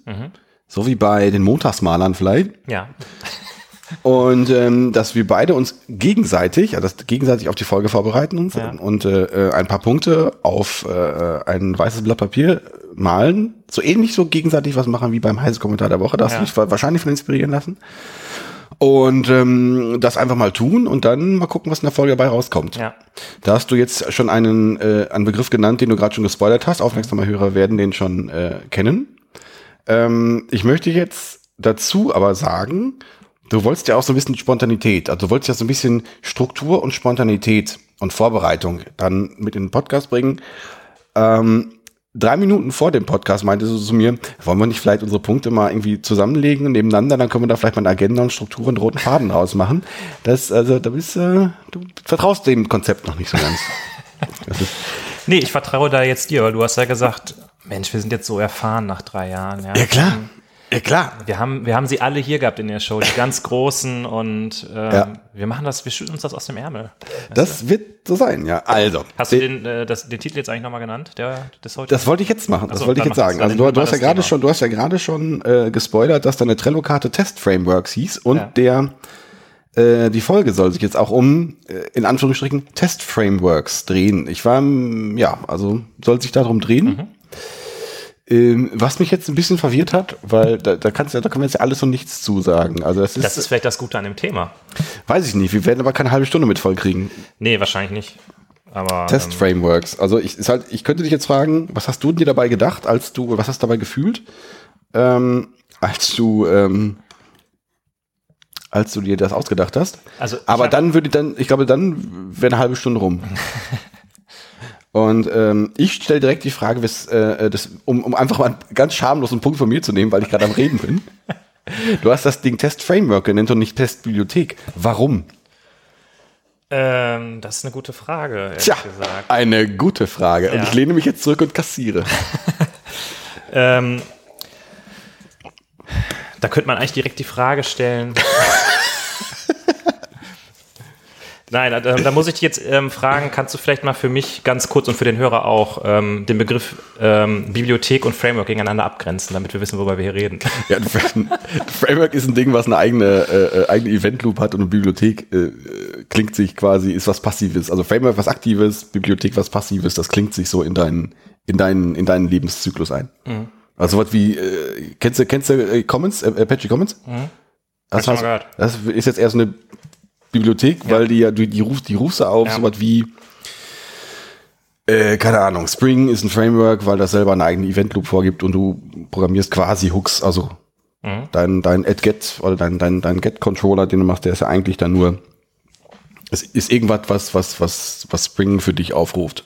so wie bei den Montagsmalern vielleicht, Ja. *laughs* und ähm, dass wir beide uns gegenseitig, das gegenseitig auf die Folge vorbereiten uns Ja. und äh, äh, ein paar Punkte auf äh, ein weißes Blatt Papier malen, so ähnlich so gegenseitig was machen wie beim heißen Kommentar der Woche. Da hast Ja. du dich wahrscheinlich von inspirieren lassen. Und ähm, das einfach mal tun und dann mal gucken, was in der Folge dabei rauskommt. Ja. Da hast du jetzt schon einen, äh, einen Begriff genannt, den du gerade schon gespoilert hast. Aufmerksame Hörer werden den schon äh, kennen. Ähm, ich möchte jetzt dazu aber sagen, du wolltest ja auch so ein bisschen Spontanität, also du wolltest ja so ein bisschen Struktur und Spontanität und Vorbereitung dann mit in den Podcast bringen. Ähm, drei Minuten vor dem Podcast meinte sie zu mir, wollen wir nicht vielleicht unsere Punkte mal irgendwie zusammenlegen und nebeneinander, dann können wir da vielleicht mal eine Agenda und Struktur und roten Faden rausmachen. Das, also, da bist, äh, du vertraust dem Konzept noch nicht so ganz. *laughs* Nee, ich vertraue da jetzt dir, weil du hast ja gesagt, Mensch, wir sind jetzt so erfahren nach drei Jahren. Ja, ja klar, ja klar. Wir haben, wir haben sie alle hier gehabt in der Show, die ganz großen und ähm, Ja. wir machen das, wir schütten uns das aus dem Ärmel. Das wird so sein, ja. Also, Hast du den- den, äh, das, den Titel jetzt eigentlich nochmal genannt, der des heute? Das wollte ich jetzt machen. Das so, wollte ich jetzt sagen. das. Also du, du hast ja das gerade schon, du hast ja gerade schon äh, gespoilert, dass deine Trello-Karte Test Frameworks hieß und Ja. der äh, die Folge soll sich jetzt auch um äh, in Anführungsstrichen Test Frameworks drehen. Ich war ja, also soll sich darum drehen. Mhm. Ähm, was mich jetzt ein bisschen verwirrt hat, weil da, da kannst du, da können wir jetzt ja alles und nichts zusagen. Also das ist, das ist vielleicht das Gute an dem Thema. weiß ich nicht. Wir werden aber keine halbe Stunde mit voll kriegen. Nee, wahrscheinlich nicht. Aber Test ähm, Frameworks. Also ich, ist halt, ich könnte dich jetzt fragen, was hast du dir dabei gedacht, als du, was hast du dabei gefühlt, ähm, als du, ähm, als du dir das ausgedacht hast? Also Aber dann würde dann, ich glaube, dann wäre eine halbe Stunde rum. *laughs* Und ähm, ich stelle direkt die Frage, wes- äh, das, um, um einfach mal einen ganz schamlosen Punkt von mir zu nehmen, weil ich gerade am Reden bin. *laughs* Du hast das Ding Test Framework genannt und nicht Test Bibliothek. Warum? ähm, das ist eine gute Frage, Tja, gesagt. eine gute Frage. Und Ja. ich lehne mich jetzt zurück und kassiere. *laughs* Ähm, da könnte man eigentlich direkt die Frage stellen. *laughs* Nein, da, da muss ich dich jetzt ähm, fragen, kannst du vielleicht mal für mich ganz kurz und für den Hörer auch ähm, den Begriff ähm, Bibliothek und Framework gegeneinander abgrenzen, damit wir wissen, worüber wir hier reden. Ja, ein Fra- Framework ist ein Ding, was eine eigene, äh, äh, eigene Event Loop hat und eine Bibliothek äh, äh, klingt sich quasi, ist was Passives. Also Framework was Aktives, Bibliothek was Passives, das klingt sich so in deinen, in deinen, in deinen Lebenszyklus ein. Also was wie, äh, kennst du, kennst du äh, Commons, äh, Apache Commons? Heißt, mal gehört. das ist jetzt eher so eine Bibliothek, weil die ja, die, die ruft, die rufst du auf, Ja. so was wie, äh, keine Ahnung, Spring ist ein Framework, weil das selber eine eigene Event Loop vorgibt und du programmierst quasi Hooks, also dein, dein add-get oder dein, dein, dein get-Controller, den du machst, der ist ja eigentlich dann nur, es ist irgendwas, was, was, was, was Spring für dich aufruft.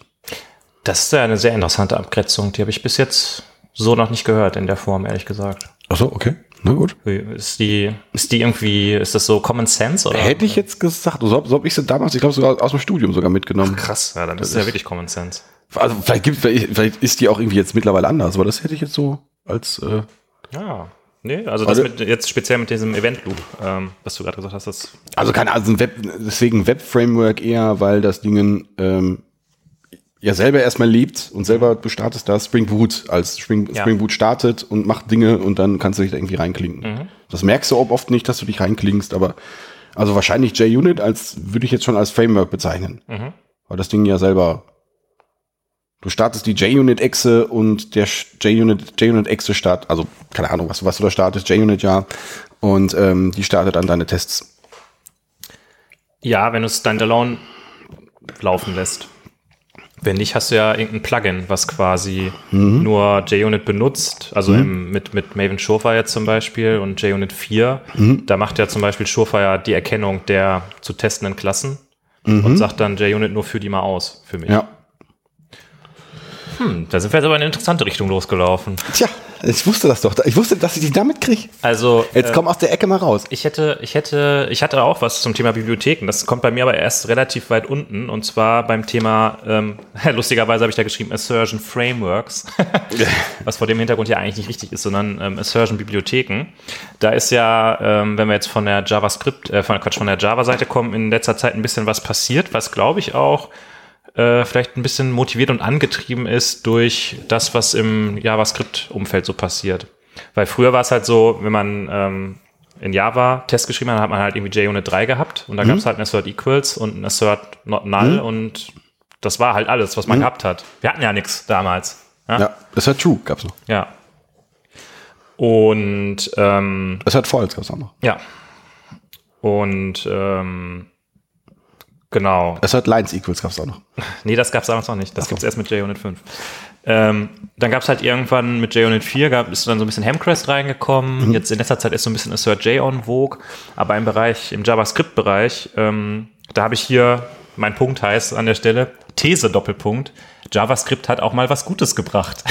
Das ist ja eine sehr interessante Abgrenzung, die habe ich bis jetzt so noch nicht gehört in der Form, ehrlich gesagt. Ach so, okay. Na gut. Ist die, ist die irgendwie, ist das so Common Sense oder? Hätte ich jetzt gesagt, so, so habe ich sie damals, ich glaube sogar aus dem Studium sogar mitgenommen. Krass, ja, dann ist es ja wirklich Common Sense. Also vielleicht gibt vielleicht, vielleicht ist die auch irgendwie jetzt mittlerweile anders, aber das hätte ich jetzt so als äh, Ja. Nee, also das Also- mit, jetzt speziell mit diesem Event Loop, ähm, was du gerade gesagt hast, das also keine also ein Web deswegen Web Framework eher, weil das Ding ähm, ja selber erstmal lebt und selber du startest da Spring Boot als Spring, Ja. Spring Boot startet und macht Dinge und dann kannst du dich da irgendwie reinklinken. Das merkst du oft nicht, dass du dich reinklingst, aber also wahrscheinlich JUnit als würde ich jetzt schon als Framework bezeichnen. Weil das Ding ja selber Du startest die JUnit-Exe und der Sch- JUnit, JUnit-Exe start, also keine Ahnung, was, was du da startest, JUnit ja, und ähm, die startet dann deine Tests. Ja, wenn du es standalone laufen lässt. Wenn nicht, hast du ja irgendein Plugin, was quasi nur JUnit benutzt. Also im, mit, mit Maven Surefire zum Beispiel und JUnit 4. Da macht ja zum Beispiel Surefire die Erkennung der zu testenden Klassen und sagt dann JUnit nur für die mal aus, für mich. Ja. Hm, da sind wir jetzt aber in eine interessante Richtung losgelaufen. Tja, ich wusste das doch. Ich wusste, dass ich dich damit kriege. Also, Jetzt äh, komm aus der Ecke mal raus. Ich hätte, ich hätte, ich hatte auch was zum Thema Bibliotheken. Das kommt bei mir aber erst relativ weit unten und zwar beim Thema, ähm, *laughs* lustigerweise habe ich da geschrieben Assertion Frameworks, *laughs* was vor dem Hintergrund ja eigentlich nicht richtig ist, sondern ähm, Assertion Bibliotheken. Da ist ja, ähm, wenn wir jetzt von der JavaScript, äh, von Quatsch, von der Java-Seite kommen, in letzter Zeit ein bisschen was passiert, was glaube ich auch äh, vielleicht ein bisschen motiviert und angetrieben ist durch das, was im JavaScript-Umfeld so passiert. Weil früher war es halt so, wenn man ähm, in Java Test geschrieben hat, hat man halt irgendwie JUnit 3 gehabt und da gab es halt ein Assert Equals und ein Assert Not Null und das war halt alles, was man gehabt hat. Wir hatten ja nichts damals. Ja. Ja, das hat True, gab's noch. ja. Und ähm, hat False, gab's auch noch. ja. Und ähm, genau. Das hat Lines Equals, gab's auch noch. *laughs* Nee, das gab es damals noch nicht. Das gibt's erst mit JUnit 5. Ähm, dann gab es halt irgendwann mit JUnit 4, gab, ist dann so ein bisschen Hemcrest reingekommen. Jetzt in letzter Zeit ist so ein bisschen Assert J on Vogue. Aber im Bereich, im JavaScript-Bereich, ähm, da habe ich hier, mein Punkt heißt an der Stelle, These Doppelpunkt. JavaScript hat auch mal was Gutes gebracht.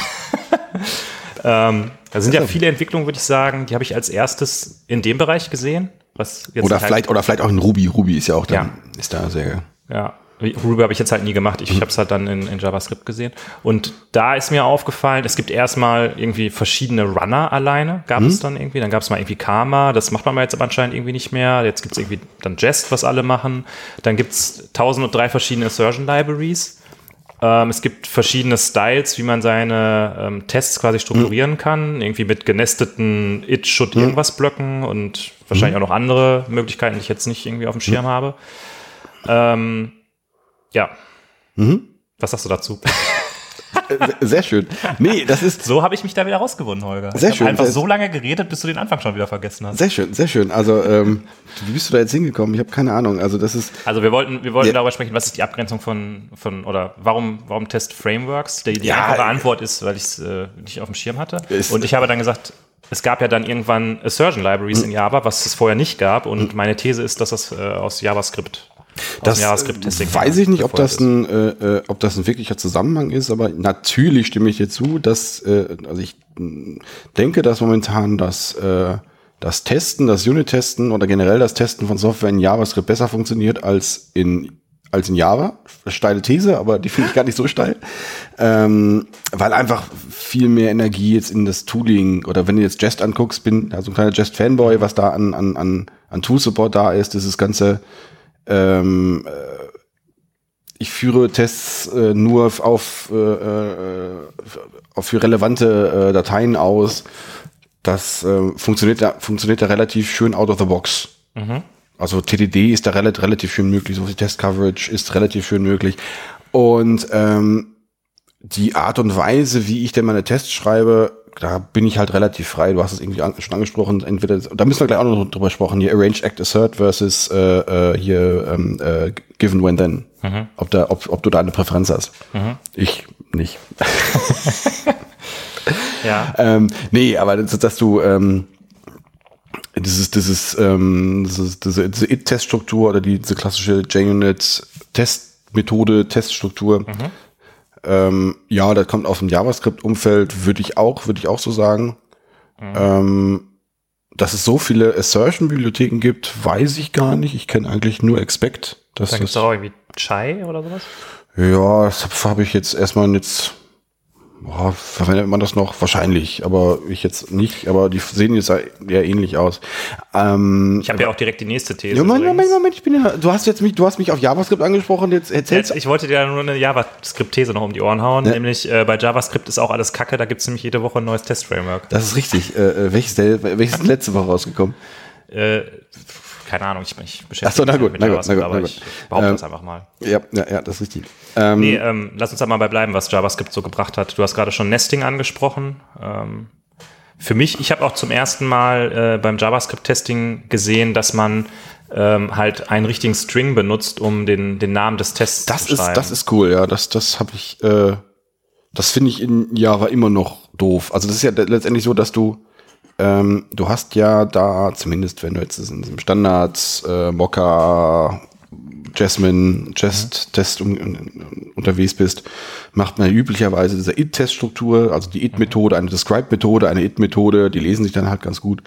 *laughs* ähm, da sind ja viele Entwicklungen, würde ich sagen, die habe ich als erstes in dem Bereich gesehen. Was jetzt Oder halt- vielleicht, oder vielleicht auch in Ruby. Ruby ist ja auch da, Ja. ist da sehr. Ja, Ruby habe ich jetzt halt nie gemacht. Ich habe es halt dann in, in JavaScript gesehen. Und da ist mir aufgefallen, es gibt erstmal irgendwie verschiedene Runner alleine, gab es dann irgendwie. Dann gab es mal irgendwie Karma, das macht man jetzt aber anscheinend irgendwie nicht mehr. Jetzt gibt es irgendwie dann Jest, was alle machen. Dann gibt es 1003 verschiedene Assertion Libraries. Ähm, es gibt verschiedene Styles, wie man seine ähm, Tests quasi strukturieren kann. Irgendwie mit genesteten It should irgendwas Blöcken und wahrscheinlich auch noch andere Möglichkeiten, die ich jetzt nicht irgendwie auf dem Schirm habe. Ähm, ja. Was sagst du dazu? *laughs* Äh, Sehr schön. Nee, das ist So habe ich mich da wieder rausgewonnen, Holger. Sehr ich schön. einfach so lange geredet, bis du den Anfang schon wieder vergessen hast. sehr schön, sehr schön. Also, ähm, wie bist du da jetzt hingekommen? Ich habe keine Ahnung. Also, das ist, Also wir wollten, wir wollten Ja. darüber sprechen, was ist die Abgrenzung von, von oder warum, warum Test Frameworks? Die, die Ja, einfache äh, Antwort ist, weil ich es äh, nicht auf dem Schirm hatte. Und ich habe dann gesagt, es gab ja dann irgendwann Assertion Libraries Hm. in Java, was es vorher nicht gab. Und meine These ist, dass das äh, aus JavaScript, das weiß ich nicht, ob das, ein, äh, äh, ob das ein wirklicher Zusammenhang ist, aber natürlich stimme ich dir zu, dass, äh, also ich mh, denke, dass momentan das, äh, das Testen, das Unit-Testen oder generell das Testen von Software in JavaScript besser funktioniert als in als in Java. Steile These, aber die finde ich gar nicht so steil. Ähm, weil einfach viel mehr Energie jetzt in das Tooling oder wenn du jetzt Jest anguckst, bin also ein kleiner Jest-Fanboy, was da an, an, an, an Tool-Support da ist, dieses ganze ähm, äh, ich führe Tests äh, nur auf, äh, äh, auf für relevante äh, Dateien aus. Das äh, funktioniert da, funktioniert da relativ schön out of the box. Also TDD ist da relativ, relativ schön möglich, so viel Test Coverage ist relativ schön möglich. Und ähm, die Art und Weise, wie ich denn meine Tests schreibe, da bin ich halt relativ frei. Du hast es irgendwie an, schon angesprochen. Entweder, da müssen wir gleich auch noch drüber sprechen. Hier Arrange, Act, Assert versus äh, äh, hier ähm, äh, Given, When, Then. Ob, da, ob, ob du da eine Präferenz hast. Ich nicht. *laughs* Ja. ähm, nee, aber das, dass du ähm, dieses, dieses, ähm, dieses, diese, diese It-Teststruktur oder die, diese klassische JUnit-Testmethode, Teststruktur, ähm, ja, das kommt aus dem JavaScript-Umfeld, würde ich auch, würde ich auch so sagen. Ähm, dass es so viele Assertion-Bibliotheken gibt, weiß ich gar nicht. Ich kenne eigentlich nur Expect. Das Da gibt es auch irgendwie Chai oder sowas. ja, das habe hab ich jetzt erstmal jetzt, boah, verwendet man das noch? Wahrscheinlich, aber ich jetzt nicht. Aber die sehen jetzt eher ähnlich aus. Ähm, Ich habe ja auch direkt die nächste These. ja, Moment. Moment, Moment, ich bin ja, du hast jetzt mich, du hast mich auf JavaScript angesprochen, jetzt erzählst Jetzt, ich wollte dir nur eine JavaScript-These noch um die Ohren hauen, Ja. nämlich äh, bei JavaScript ist auch alles Kacke, da gibt es nämlich jede Woche ein neues Test-Framework. Das ist richtig. Äh, äh, welches, welches ist letzte Woche rausgekommen? Äh, keine Ahnung, ich, ich beschäftige Ach so, na mich gut, mit na gut, JavaScript, na gut, aber na ich gut. behaupte Ähm, das einfach mal. Ja, ja, ja, das ist richtig. Ähm, Nee, ähm, lass uns da mal bei bleiben, was JavaScript so gebracht hat. Du hast gerade schon Nesting angesprochen. Ähm, für mich, ich habe auch zum ersten Mal äh, beim JavaScript-Testing gesehen, dass man ähm, halt einen richtigen String benutzt, um den, den Namen des Tests das zu ist, schreiben. das ist cool, ja. Das, das habe ich, äh, das finde ich in Java immer noch doof. Also das ist ja letztendlich so, dass du, ähm, du hast ja da, zumindest wenn du jetzt in diesem Standards, äh, Mocha, Jasmine, Jest, Test um, un- unterwegs bist, macht man ja üblicherweise diese it-Test-Struktur, also die it-Methode, eine Describe-Methode, eine it-Methode, die lesen sich dann halt ganz gut.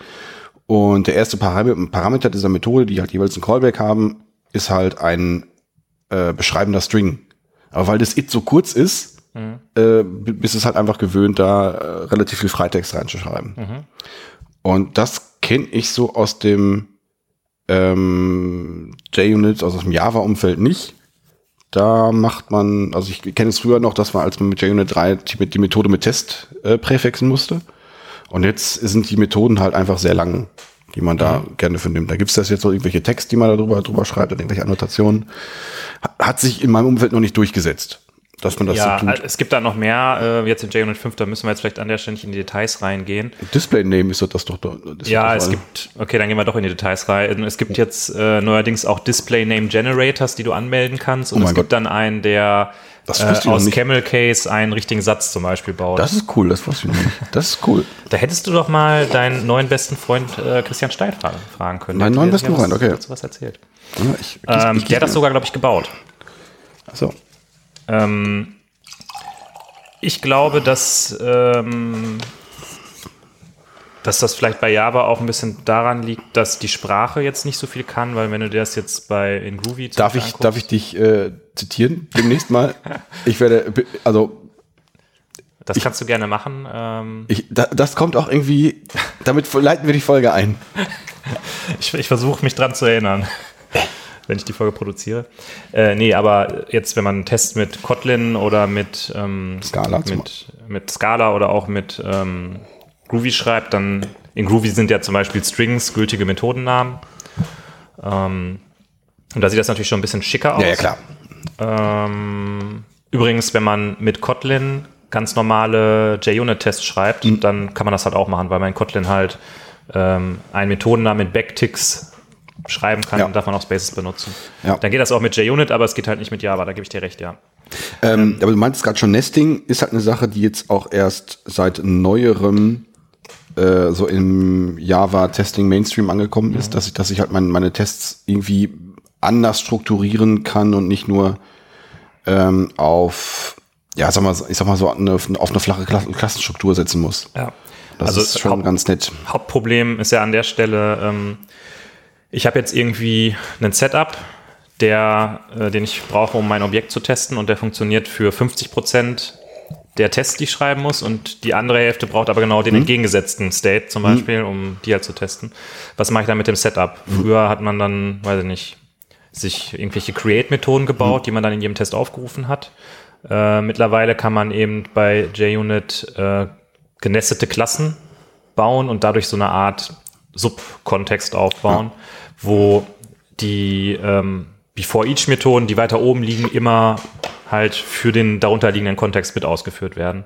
Und der erste Param- Parameter dieser Methode, die halt jeweils ein Callback haben, ist halt ein äh, beschreibender String. Aber weil das it so kurz ist, äh, b- bist es halt einfach gewöhnt, da äh, relativ viel Freitext reinzuschreiben. Und das kenne ich so aus dem ähm, JUnit, also aus dem Java-Umfeld nicht. Da macht man, also ich kenne es früher noch, dass man als man mit JUnit 3 die, die Methode mit Test äh, präfixen musste. Und jetzt sind die Methoden halt einfach sehr lang, die man da gerne für nimmt. Da gibt's das jetzt so irgendwelche Texte, die man da drüber, drüber schreibt oder irgendwelche Annotationen. Ha- Hat sich in meinem Umfeld noch nicht durchgesetzt, dass man das ja, so tut. es gibt da noch mehr. Äh, jetzt in JUnit 5, da müssen wir jetzt vielleicht an der Stelle nicht in die Details reingehen. Display Name ist das doch. Das ist Ja, doch es gibt, okay, dann gehen wir doch in die Details rein. Es gibt jetzt äh, neuerdings auch Display Name Generators, die du anmelden kannst. Und Oh es mein gibt Gott. dann einen, der Das äh, ich aus. Camel Case einen richtigen Satz zum Beispiel baut. Das ist cool, das wusste ich noch nicht. Das ist cool. *laughs* da hättest du doch mal deinen neuen besten Freund äh, Christian Stein fragen, fragen können. Meinen neuen besten Freund, okay. Dazu was erzählt. Ja, ich, Ähm, ich, der hat das sogar, glaube ich, gebaut. so. Ähm, ich glaube, dass, ähm, dass das vielleicht bei Java auch ein bisschen daran liegt, dass die Sprache jetzt nicht so viel kann, weil wenn du dir das jetzt bei in Groovy Darf ich, anguckst- darf ich dich äh, zitieren demnächst mal? *laughs* Ich werde, also Das kannst du gerne machen. Ähm, ich, da, das kommt auch irgendwie, damit leiten wir die Folge ein. *laughs* ich ich versuche mich dran zu erinnern, wenn ich die Folge produziere. Äh, nee, aber jetzt, wenn man einen Test mit Kotlin oder mit, ähm, Scala mit, mit Scala oder auch mit ähm, Groovy schreibt, dann in Groovy sind ja zum Beispiel Strings gültige Methodennamen. Ähm, und da sieht das natürlich schon ein bisschen schicker aus. Ja, ja, klar. Ähm, übrigens, wenn man mit Kotlin ganz normale JUnit-Tests schreibt, Mhm. dann kann man das halt auch machen, weil man in Kotlin halt ähm, einen Methodennamen mit Backticks schreiben kann Ja. und darf man auch Spaces benutzen. Ja. Dann geht das auch mit JUnit, aber es geht halt nicht mit Java, da gebe ich dir recht, ja. Ähm, aber du meintest gerade schon, Nesting ist halt eine Sache, die jetzt auch erst seit neuerem äh, so im Java-Testing Mainstream angekommen ist, dass ich, dass ich halt mein, meine Tests irgendwie anders strukturieren kann und nicht nur ähm, auf, ja, sag mal, ich sag mal so, eine, auf eine flache Klassen Klassenstruktur setzen muss. ja. Das also ist schon Haupt- ganz nett. Hauptproblem ist ja an der Stelle, ähm, ich habe jetzt irgendwie einen Setup, der, äh, den ich brauche, um mein Objekt zu testen und der funktioniert für 50 Prozent der Tests, die ich schreiben muss und die andere Hälfte braucht aber genau den entgegengesetzten State zum Beispiel, um die halt zu testen. Was mache ich dann mit dem Setup? Früher hat man dann, weiß ich nicht, sich irgendwelche Create-Methoden gebaut, die man dann in jedem Test aufgerufen hat. Äh, mittlerweile kann man eben bei JUnit äh, genestete Klassen bauen und dadurch so eine Art Subkontext aufbauen, wo die ähm, Before-Each-Methoden, die weiter oben liegen, immer halt für den darunterliegenden Kontext mit ausgeführt werden.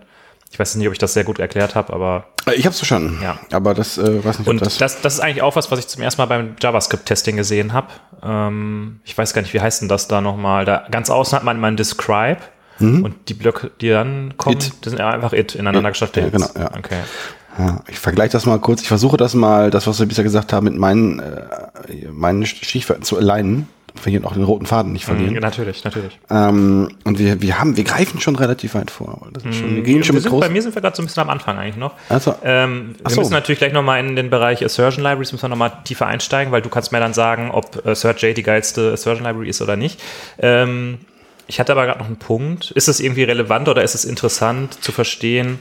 Ich weiß nicht, ob ich das sehr gut erklärt habe, aber Äh, Ich hab's verstanden. Ja. Aber das, äh, weiß nicht, und das, das, das ist eigentlich auch was, was ich zum ersten Mal beim JavaScript-Testing gesehen habe. Ähm, ich weiß gar nicht, wie heißt denn das da nochmal? Da ganz außen hat man mal ein Describe und die Blöcke, die dann kommen, It. das sind einfach it ineinander gestaffelte Ja, genau, ja. Okay. Ja, ich vergleiche das mal kurz. Ich versuche das mal, das, was wir bisher gesagt haben, mit meinen, äh, meinen Stichwörtern zu alignen. wir hier auch den roten Faden nicht verlieren. Mhm, natürlich, natürlich. Ähm, und wir, wir haben, wir greifen schon relativ weit vor. Schon, wir gehen schon Wir mit sind, bei mir sind wir gerade so ein bisschen am Anfang eigentlich noch. Also, Ähm, wir so. müssen natürlich gleich nochmal in den Bereich Assertion Libraries müssen wir nochmal tiefer einsteigen, weil du kannst mir dann sagen, ob AssertJ die geilste Assertion Library ist oder nicht. Ähm, ich hatte aber gerade noch einen Punkt. Ist es irgendwie relevant oder ist es interessant zu verstehen,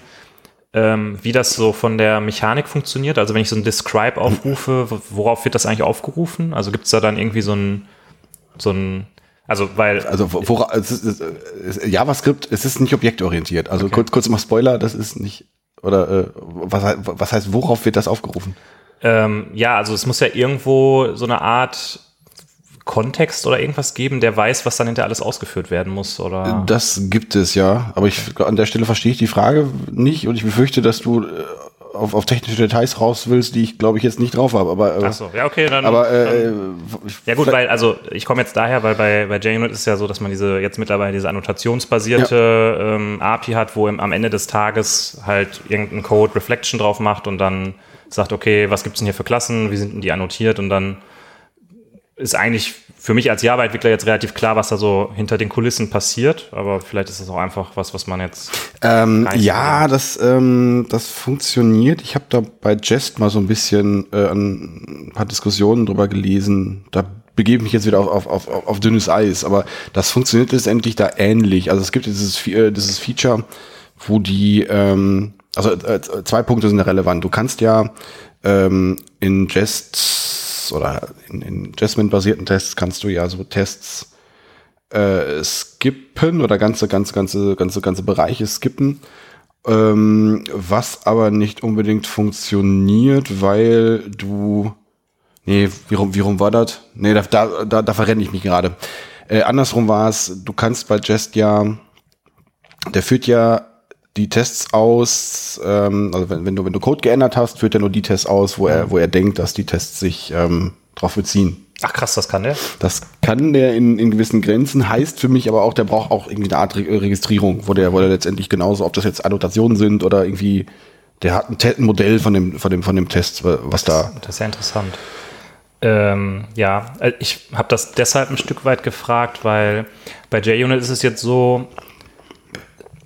ähm, wie das so von der Mechanik funktioniert? Also wenn ich so ein Describe aufrufe, wo- worauf wird das eigentlich aufgerufen? Also gibt es da dann irgendwie so ein, so ein, also weil also wo- wora, es ist, es ist, JavaScript, es ist nicht objektorientiert. Also kurz, kurz mal Spoiler, das ist nicht, oder äh, was, was heißt, worauf wird das aufgerufen? Ähm, ja, also es muss ja irgendwo so eine Art Kontext oder irgendwas geben, der weiß, was dann hinter alles ausgeführt werden muss, oder? Das gibt es ja, aber ich an der Stelle verstehe ich die Frage nicht und ich befürchte, dass du äh, auf, auf technische Details raus willst, die ich glaube ich jetzt nicht drauf habe. Aber, äh, so, ja, okay, dann. aber äh, dann ja gut, weil, also ich komme jetzt daher, weil bei, bei JUnit ist es ja so, dass man diese jetzt mittlerweile diese annotationsbasierte ähm, API hat, wo im, am Ende des Tages halt irgendein Code Reflection drauf macht und dann sagt, okay, was gibt's denn hier für Klassen, wie sind denn die annotiert und dann ist eigentlich für mich als Java-Entwickler jetzt relativ klar, was da so hinter den Kulissen passiert, aber vielleicht ist das auch einfach was, was man jetzt. Ähm, ja, das, ähm, das funktioniert. Ich habe da bei Jest mal so ein bisschen äh, ein paar Diskussionen drüber gelesen. Da begebe ich mich jetzt wieder auf, auf, auf, auf dünnes Eis, aber das funktioniert letztendlich da ähnlich. Also es gibt dieses, äh, dieses Feature, wo die, ähm, also äh, zwei Punkte sind relevant. Du kannst ja ähm, in Jest oder in, in Jasmine-basierten Tests kannst du ja so Tests äh, skippen oder ganze, ganze, ganze, ganze, ganze Bereiche skippen. Ähm, was aber nicht unbedingt funktioniert, weil du. Nee, wie rum, wie rum war das? Nee, da, da, da, da verrenne ich mich gerade. Äh, andersrum war es, du kannst bei Jest ja, der führt ja die Tests aus, ähm, also wenn, wenn du, wenn du Code geändert hast, führt er nur die Tests aus, wo er, wo er denkt, dass die Tests sich ähm, drauf beziehen. Ach krass, das kann der. Das kann der in, in gewissen Grenzen, heißt für mich aber auch, der braucht auch irgendwie eine Art Re Registrierung, wo der, wo der letztendlich genauso, ob das jetzt Annotationen sind oder irgendwie, der hat ein, ein Modell von dem, von dem, von dem Test, was da. Das ist ja interessant. Ähm, ja, äh, ich habe das deshalb ein Stück weit gefragt, weil bei JUnit ist es jetzt so,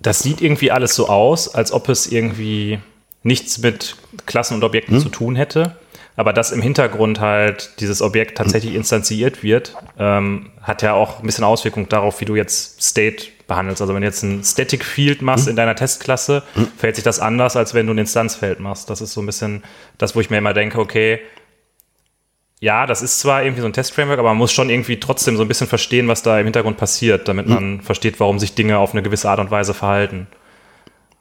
das sieht irgendwie alles so aus, als ob es irgendwie nichts mit Klassen und Objekten zu tun hätte. Aber dass im Hintergrund halt dieses Objekt tatsächlich instanziert wird, ähm, hat ja auch ein bisschen Auswirkung darauf, wie du jetzt State behandelst. Also wenn du jetzt ein Static Field machst in deiner Testklasse, verhält sich das anders, als wenn du ein Instanzfeld machst. Das ist so ein bisschen das, wo ich mir immer denke, okay, ja, das ist zwar irgendwie so ein Testframework, aber man muss schon irgendwie trotzdem so ein bisschen verstehen, was da im Hintergrund passiert, damit man versteht, warum sich Dinge auf eine gewisse Art und Weise verhalten.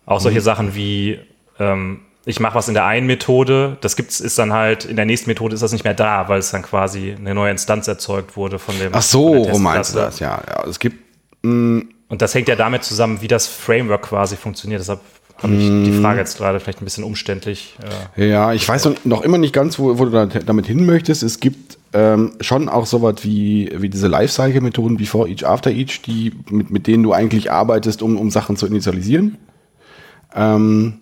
Auch solche Sachen wie, ähm, ich mache was in der einen Methode, das gibt's, ist dann halt, in der nächsten Methode ist das nicht mehr da, weil es dann quasi eine neue Instanz erzeugt wurde von dem. Ach so, wo meinst du das? Ja, ja, es gibt, Und das hängt ja damit zusammen, wie das Framework quasi funktioniert. Deshalb habe ich die Frage jetzt gerade vielleicht ein bisschen umständlich. Äh, ja, ich weiß noch, immer nicht ganz, wo, wo du da, damit hin möchtest. Es gibt ähm, schon auch sowas wie, wie diese Lifecycle-Methoden, before each, after each, die, mit, mit denen du eigentlich arbeitest, um, um Sachen zu initialisieren. Ähm,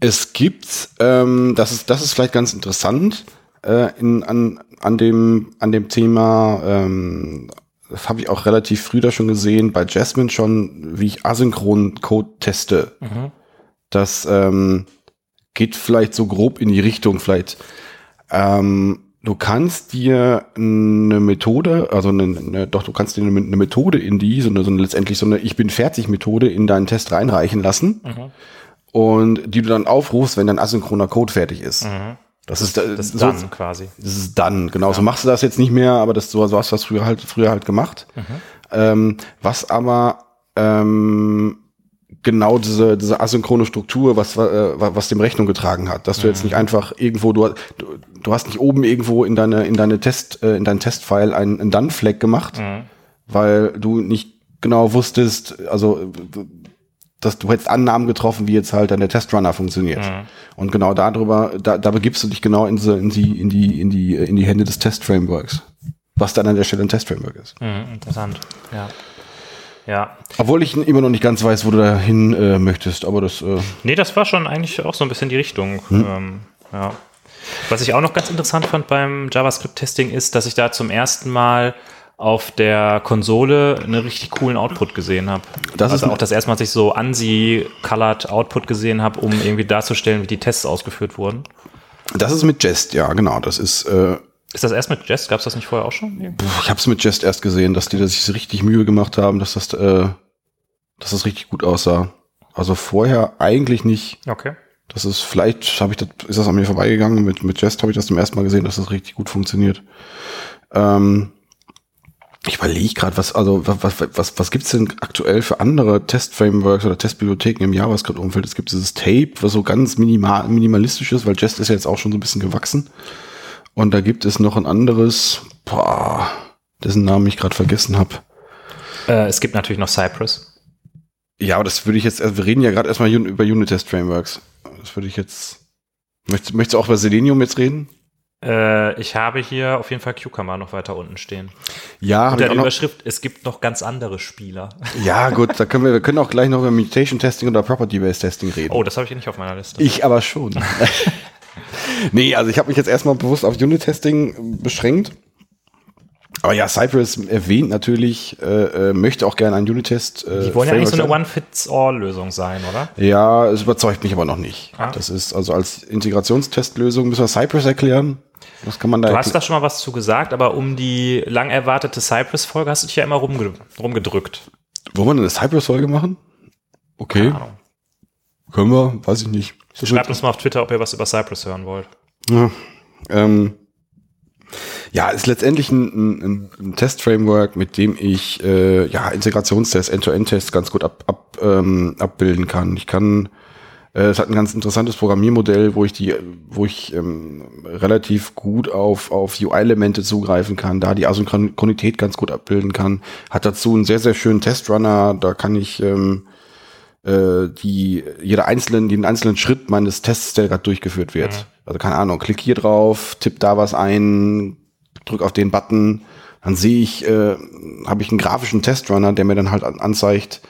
es gibt, ähm, das ist, das ist vielleicht ganz interessant, äh, in, an, an, dem, an dem Thema, ähm, das habe ich auch relativ früh da schon gesehen, bei Jasmine schon, wie ich asynchron Code teste. Das ähm, geht vielleicht so grob in die Richtung, vielleicht. Ähm, du kannst dir eine Methode, also eine, eine, doch, du kannst dir eine, eine Methode in die, so eine, so eine letztendlich so eine Ich bin fertig Methode in deinen Test reinreichen lassen und die du dann aufrufst, wenn dein asynchroner Code fertig ist. Das ist, äh, das ist so, dann quasi. das ist dann, genau. So machst du das jetzt nicht mehr, aber das so, so hast du das früher halt, früher halt gemacht. Ähm, was aber ähm, genau diese, diese asynchrone Struktur, was, äh, was dem Rechnung getragen hat, dass du jetzt nicht einfach irgendwo, du, du, du hast nicht oben irgendwo in deine, in deine Test, äh, in deinen Testfile einen, einen Done-Flag gemacht, weil du nicht genau wusstest, also dass du hättest Annahmen getroffen, wie jetzt halt dann der Testrunner funktioniert. Und genau darüber, da, da begibst du dich genau in, diese, in die, in die, in die, in die Hände des Test-Frameworks. Was dann an der Stelle ein Test-Framework ist. Mhm, interessant. Ja. Ja. Obwohl ich immer noch nicht ganz weiß, wo du da hin äh, möchtest, aber das, äh, Nee, das war schon eigentlich auch so ein bisschen die Richtung. Hm? Ähm, ja. Was ich auch noch ganz interessant fand beim JavaScript-Testing ist, dass ich da zum ersten Mal auf der Konsole einen richtig coolen Output gesehen habe. Das also ist- auch das erste Mal, dass ich so ANSI-colored Output gesehen habe, um irgendwie darzustellen, wie die Tests ausgeführt wurden. Das ist mit Jest, ja, genau. Das ist, äh, Ist das erst mit Jest? Gab es das nicht vorher auch schon? ich habe es mit Jest erst gesehen, dass die da sich richtig Mühe gemacht haben, dass das, äh, dass das richtig gut aussah. Also vorher eigentlich nicht. Okay. Das ist vielleicht habe ich das ist das an mir vorbeigegangen. Mit mit Jest habe ich das zum ersten Mal gesehen, dass das richtig gut funktioniert. Ähm, ich überlege gerade, was also was was was, gibt's denn aktuell für andere Testframeworks oder Testbibliotheken im JavaScript-Umfeld? Es gibt dieses Tape, was so ganz minimal minimalistisch ist, weil Jest ist ja jetzt auch schon so ein bisschen gewachsen. Und da gibt es noch ein anderes, boah, dessen Namen ich gerade vergessen habe. Äh, es gibt natürlich noch Cypress. Ja, aber das würde ich jetzt, also wir reden ja gerade erstmal über Unit-Test-Frameworks. Das würde ich jetzt. Möchtest, möchtest du auch über Selenium jetzt reden? Äh, ich habe hier auf jeden Fall Cucumber noch weiter unten stehen. Ja, Unter der Überschrift, es gibt noch ganz andere Spieler. *laughs* ja, gut, da können wir, wir können auch gleich noch über Mutation-Testing oder Property-Based-Testing reden. Oh, das habe ich nicht auf meiner Liste. Ich aber schon. *laughs* nee, also ich habe mich jetzt erstmal bewusst auf Unit-Testing beschränkt. Aber ja, Cypress erwähnt natürlich, äh, äh, möchte auch gerne ein Unit-Test. Äh, Die wollen ja eigentlich so eine One-Fits-All-Lösung sein, oder? Ja, es überzeugt mich aber noch nicht. Ah. Das ist also als Integrationstestlösung müssen wir Cypress erklären. Was kann man da Du hast da schon mal was zu gesagt, aber um die lang erwartete Cypress-Folge hast du dich ja immer rumge rumgedrückt. Wollen wir eine Cypress-Folge machen? Okay, können wir, weiß ich nicht. Schreibt uns mal auf Twitter, ob ihr was über Cypress hören wollt. Ja, ähm, ja, ist letztendlich ein, ein, ein Test-Framework, mit dem ich äh, ja, Integrationstests, End-to-End-Tests ganz gut ab, ab, ähm, abbilden kann. Ich kann, es hat ein ganz interessantes Programmiermodell, wo ich die, wo ich ähm, relativ gut auf, auf UI-Elemente zugreifen kann, da die Asynchronität ganz gut abbilden kann. Hat dazu einen sehr, sehr schönen Testrunner, da kann ich ähm, äh, die jeder einzelnen, jeden einzelnen Schritt meines Tests, der gerade durchgeführt wird. Also keine Ahnung, klick hier drauf, tipp da was ein, drück auf den Button, dann sehe ich, äh, habe ich einen grafischen Testrunner, der mir dann halt an, anzeigt,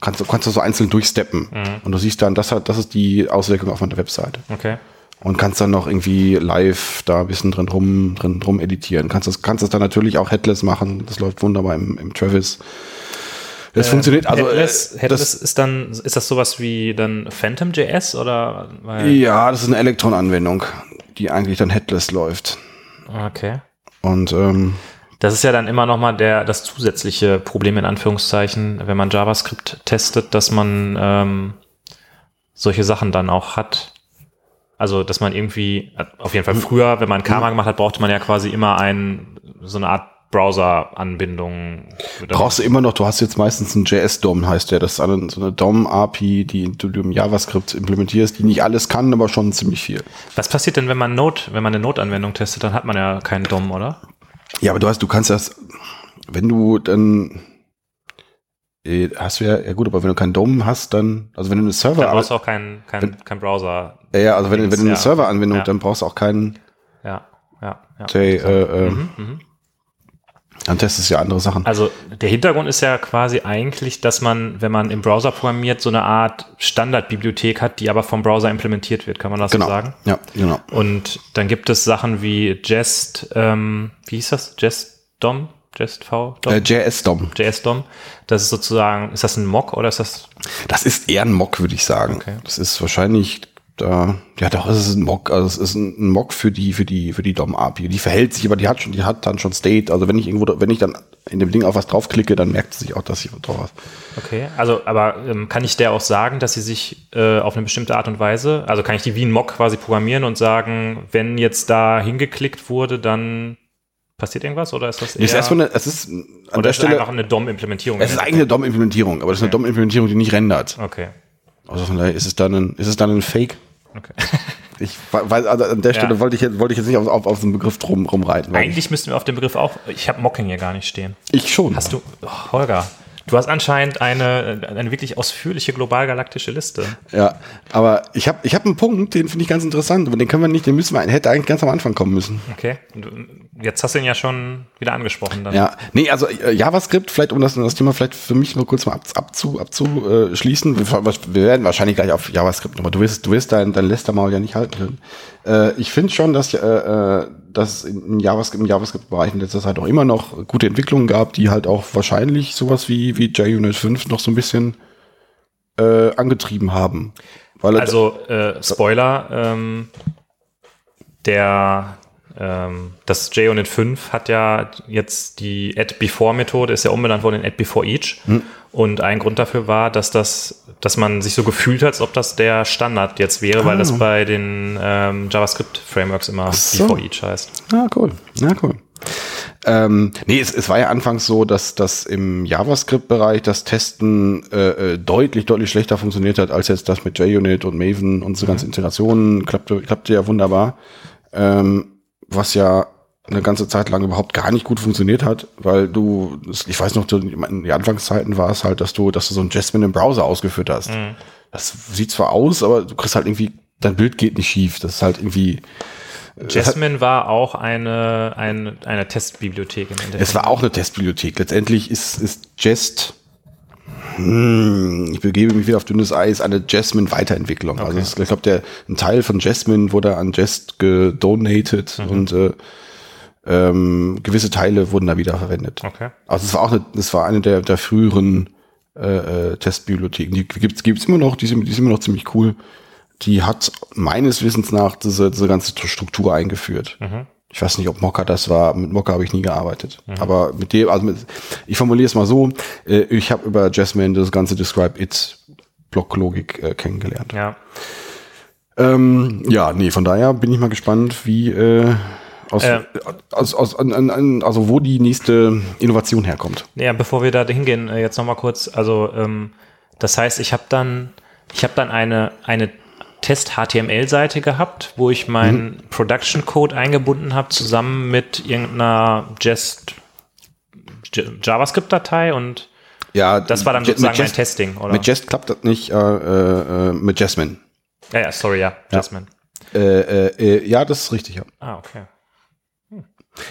kannst du kannst du so einzeln durchsteppen und du siehst dann, das hat, das ist die Auswirkung auf meiner Webseite Okay. und kannst dann noch irgendwie live da ein bisschen drin rum, drin rum editieren. Kannst das, kannst das dann natürlich auch headless machen. Das läuft wunderbar im, im Travis. Das funktioniert, also, Headless, äh, Headless ist dann, ist das sowas wie dann Phantom.js oder? Weil, Ja, das ist eine Elektron-Anwendung, die eigentlich dann headless läuft. Okay. Und ähm, Das ist ja dann immer nochmal der, das zusätzliche Problem in Anführungszeichen, wenn man JavaScript testet, dass man ähm, solche Sachen dann auch hat. Also, dass man irgendwie, auf jeden Fall früher, wenn man Karma gemacht hat, brauchte man ja quasi immer ein, so eine Art Browser-Anbindung. brauchst du immer noch, du hast jetzt meistens einen JS-DOM, heißt der. Das ist eine, so eine DOM-API, die du im JavaScript implementierst, die nicht alles kann, aber schon ziemlich viel. Was passiert denn, wenn man Node, wenn man eine Node-Anwendung testet, dann hat man ja keinen DOM, oder? Ja, aber du hast, du kannst das, wenn du dann, äh, hast du ja, ja gut, aber wenn du keinen DOM hast, dann, also wenn du eine Server, Dann brauchst du auch keinen kein, kein Browser. ja, ja, also wenn, wenn du eine Ja. Serveranwendung, Ja. dann brauchst du auch keinen, Ja, ja, ja. say, äh, äh, Mhm. Dann testest du ja andere Sachen. Also der Hintergrund ist ja quasi eigentlich, dass man, wenn man im Browser programmiert, so eine Art Standardbibliothek hat, die aber vom Browser implementiert wird, kann man das genau. so sagen? Ja, genau. Und dann gibt es Sachen wie Jest, ähm, wie hieß das? Jest DOM? Jest V? DOM? Äh, JS-DOM. JS DOM. Das ist sozusagen, ist das ein Mock oder ist das? Das ist eher ein Mock, würde ich sagen. Okay. Das ist wahrscheinlich da, ja doch, es ist ein Mock, also es ist ein Mock für die, für die, für die DOM-API. Die verhält sich, aber die hat schon, die hat dann schon State. Also wenn ich irgendwo, wenn ich dann in dem Ding auf was draufklicke, dann merkt sie sich auch, dass ich drauf habe. Okay, also aber ähm, kann ich der auch sagen, dass sie sich äh, auf eine bestimmte Art und Weise, also kann ich die wie ein Mock quasi programmieren und sagen, wenn jetzt da hingeklickt wurde, dann passiert irgendwas oder ist das eher, Ist erstmal eine, es ist an der ist Stelle, einfach eine DOM-Implementierung? es ist eigentlich eine DOM-Implementierung, aber das ist eine Okay. DOM-Implementierung, die nicht rendert. Okay, Also von daher ist es dann ein, ist es dann ein Fake. okay. *laughs* Ich weiß, also an der Ja. Stelle wollte ich jetzt, wollte ich jetzt nicht auf, auf, auf den Begriff drum, rumreiten. Eigentlich müssten wir auf dem Begriff auch, ich habe Mocking hier gar nicht stehen. ich, ich schon. Hast du, oh, Holger, Du hast anscheinend eine, eine wirklich ausführliche globalgalaktische Liste. Ja, aber ich habe ich hab einen Punkt, den finde ich ganz interessant, aber den können wir nicht, den müssen wir, hätte eigentlich ganz am Anfang kommen müssen. Okay. Jetzt hast du ihn ja schon wieder angesprochen. Dann. Ja, nee, also äh, JavaScript, vielleicht um das, das Thema vielleicht für mich nur kurz mal abzu, abzuschließen. Wir, wir werden wahrscheinlich gleich auf JavaScript, aber du wirst, du wirst dein, dein Lästermaul ja nicht halten können. Äh, ich finde schon, dass, äh, dass in JavaScript, im JavaScript-Bereich in letzter Zeit auch immer noch gute Entwicklungen gab, die halt auch wahrscheinlich sowas wie, wie JUnit 5 noch so ein bisschen äh, angetrieben haben. also, äh, Spoiler, ähm, der ähm, das JUnit 5 hat ja jetzt die Add-Before-Methode, ist ja umbenannt worden in Add-Before-Each. Hm. Und ein Grund dafür war, dass das, dass man sich so gefühlt hat, als ob das der Standard jetzt wäre, ah. weil das ah. bei den ähm, JavaScript-Frameworks immer so. Before Each heißt. Ah, cool. Ja, cool. Ähm, nee, es, es war ja anfangs so, dass das im JavaScript-Bereich das Testen äh, äh, deutlich, deutlich schlechter funktioniert hat, als jetzt das mit JUnit und Maven und so mhm. Integrationen. Klappte, klappte ja wunderbar. Ähm, was ja eine ganze Zeit lang überhaupt gar nicht gut funktioniert hat, weil du, ich weiß noch, in den Anfangszeiten war es halt, dass du, dass du so ein Jasmine im Browser ausgeführt hast. Mhm. Das sieht zwar aus, aber du kriegst halt irgendwie, dein Bild geht nicht schief. Das ist halt irgendwie. Äh, Jasmine war auch eine, eine, eine Testbibliothek im Endeffekt. Es war auch eine Testbibliothek. Letztendlich ist, ist Jest, hm, ich begebe mich wieder auf dünnes Eis, eine Jasmine-Weiterentwicklung. Also okay. Also ich glaube, der ein Teil von Jasmine wurde an Jest gedonated mhm. und äh, ähm, gewisse Teile wurden da wieder verwendet. Okay. Also es war auch eine, das war eine der, der früheren äh, äh, Testbibliotheken. Die gibt's gibt's immer noch, die sind, die sind immer noch ziemlich cool. Die hat meines Wissens nach diese, diese ganze Struktur eingeführt. Mhm. Ich weiß nicht, ob Mocker das war. Mit Mocker habe ich nie gearbeitet. Mhm. Aber mit dem, also mit, ich formuliere es mal so, äh, ich habe über Jasmine das ganze Describe It Blocklogik äh, kennengelernt. Ja. Ähm, ja, nee, von daher bin ich mal gespannt, wie äh, aus, äh, aus, aus, an, an, also wo die nächste Innovation herkommt. Ja, bevor wir da hingehen, äh, jetzt nochmal kurz, also ähm, das heißt, ich habe dann, ich habe dann eine, eine Test-HTML-Seite gehabt, wo ich meinen mhm. Production-Code eingebunden habe, zusammen mit irgendeiner Jest JavaScript-Datei und ja, das war dann sozusagen Jest, mein Testing, oder? Mit Jest klappt das nicht, äh, äh, mit Jasmine. Ja, ja, sorry, ja, Jasmine. Ja, äh, äh, ja das ist richtig, ja. Ah, okay. Hm.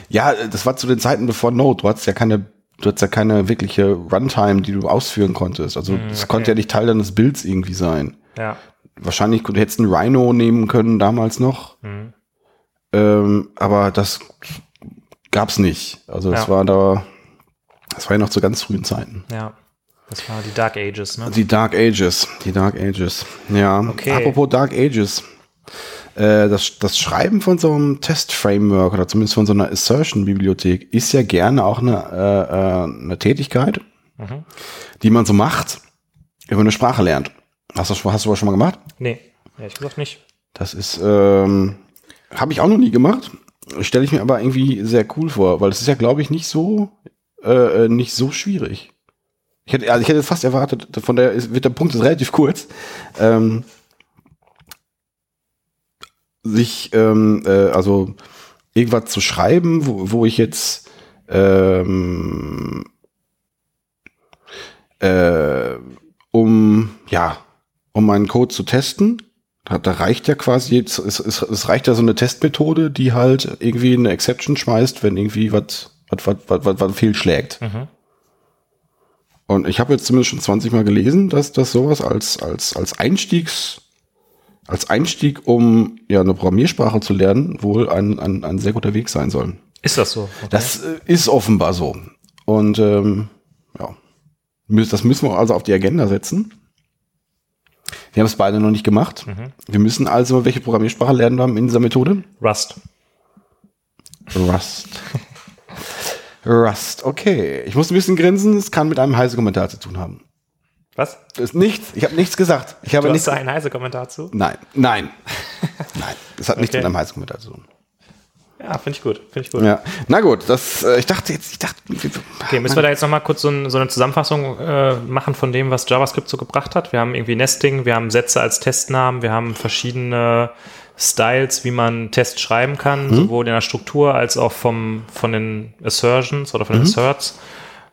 Ja, das war zu den Zeiten bevor Node. Du hattest ja keine, du hattest ja keine wirkliche Runtime, die du ausführen konntest. Also, hm, das okay. konnte ja nicht Teil deines Bilds irgendwie sein. Ja wahrscheinlich du hättest einen Rhino nehmen können damals noch. Mhm. Ähm, aber das gab's nicht. Also es ja. war da, das war ja noch zu ganz frühen Zeiten. Ja. Das war die Dark Ages, ne? Die Dark Ages, die Dark Ages. Ja. Okay. Apropos Dark Ages. Äh, das, das Schreiben von so einem Test-Framework oder zumindest von so einer Assertion-Bibliothek ist ja gerne auch eine, äh, äh, eine Tätigkeit, mhm. die man so macht, wenn man eine Sprache lernt. Hast du, hast du was schon mal gemacht? Nee, ehrlich gesagt nicht. Das ist, ähm, habe ich auch noch nie gemacht. Stelle ich mir aber irgendwie sehr cool vor, weil es ist ja, glaube ich, nicht so, äh, äh, nicht so schwierig. Ich hätte, also ich hätte fast erwartet, von der ist, wird der Punkt ist relativ kurz. Ähm, sich, ähm, äh, also irgendwas zu schreiben, wo, wo ich jetzt ähm, äh, um ja um meinen Code zu testen. Da, da reicht ja quasi, es, es, es reicht ja so eine Testmethode, die halt irgendwie eine Exception schmeißt, wenn irgendwie was was was was was fehlschlägt. Mhm. Und ich habe jetzt zumindest schon 20 Mal gelesen, dass das sowas als als als Einstiegs als Einstieg, um ja eine Programmiersprache zu lernen, wohl ein, ein, ein sehr guter Weg sein soll. Ist das so? Okay. Das äh, ist offenbar so. Und ähm, ja, das müssen wir also auf die Agenda setzen. Wir haben es beide noch nicht gemacht. Mhm. Wir müssen also, welche Programmiersprache lernen wir in dieser Methode? Rust. Rust. *laughs* Rust, okay. Ich muss ein bisschen grinsen, es kann mit einem heise Kommentar zu tun haben. Was? Das ist nichts. Ich habe nichts gesagt. Ich habe du nichts. Hast du einen heise Kommentar zu? Nein, nein, *laughs* nein. Das hat okay. nichts mit einem heise Kommentar zu tun. Ja, finde ich gut. Finde ich gut. Ja. Na gut, das, äh, ich dachte jetzt, ich dachte. Okay, müssen wir da jetzt nochmal kurz so, ein, so, eine Zusammenfassung äh, machen von dem, was JavaScript so gebracht hat? Wir haben irgendwie Nesting, wir haben Sätze als Testnamen, wir haben verschiedene Styles, wie man Tests schreiben kann, mhm. sowohl in der Struktur als auch vom, von den Assertions oder von den mhm. Asserts.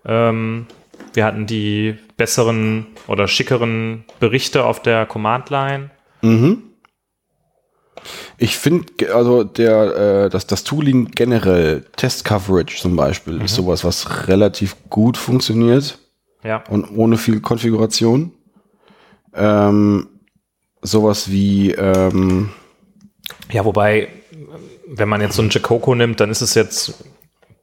Ähm, Wir hatten die besseren oder schickeren Berichte auf der Command-Line. Mhm. Ich finde, also der, äh, das, das Tooling generell, Test Coverage zum Beispiel, ist sowas, was relativ gut funktioniert Ja. und ohne viel Konfiguration. Ähm, sowas wie, ähm, Ja, wobei, wenn man jetzt so einen Jacoco nimmt, dann ist es jetzt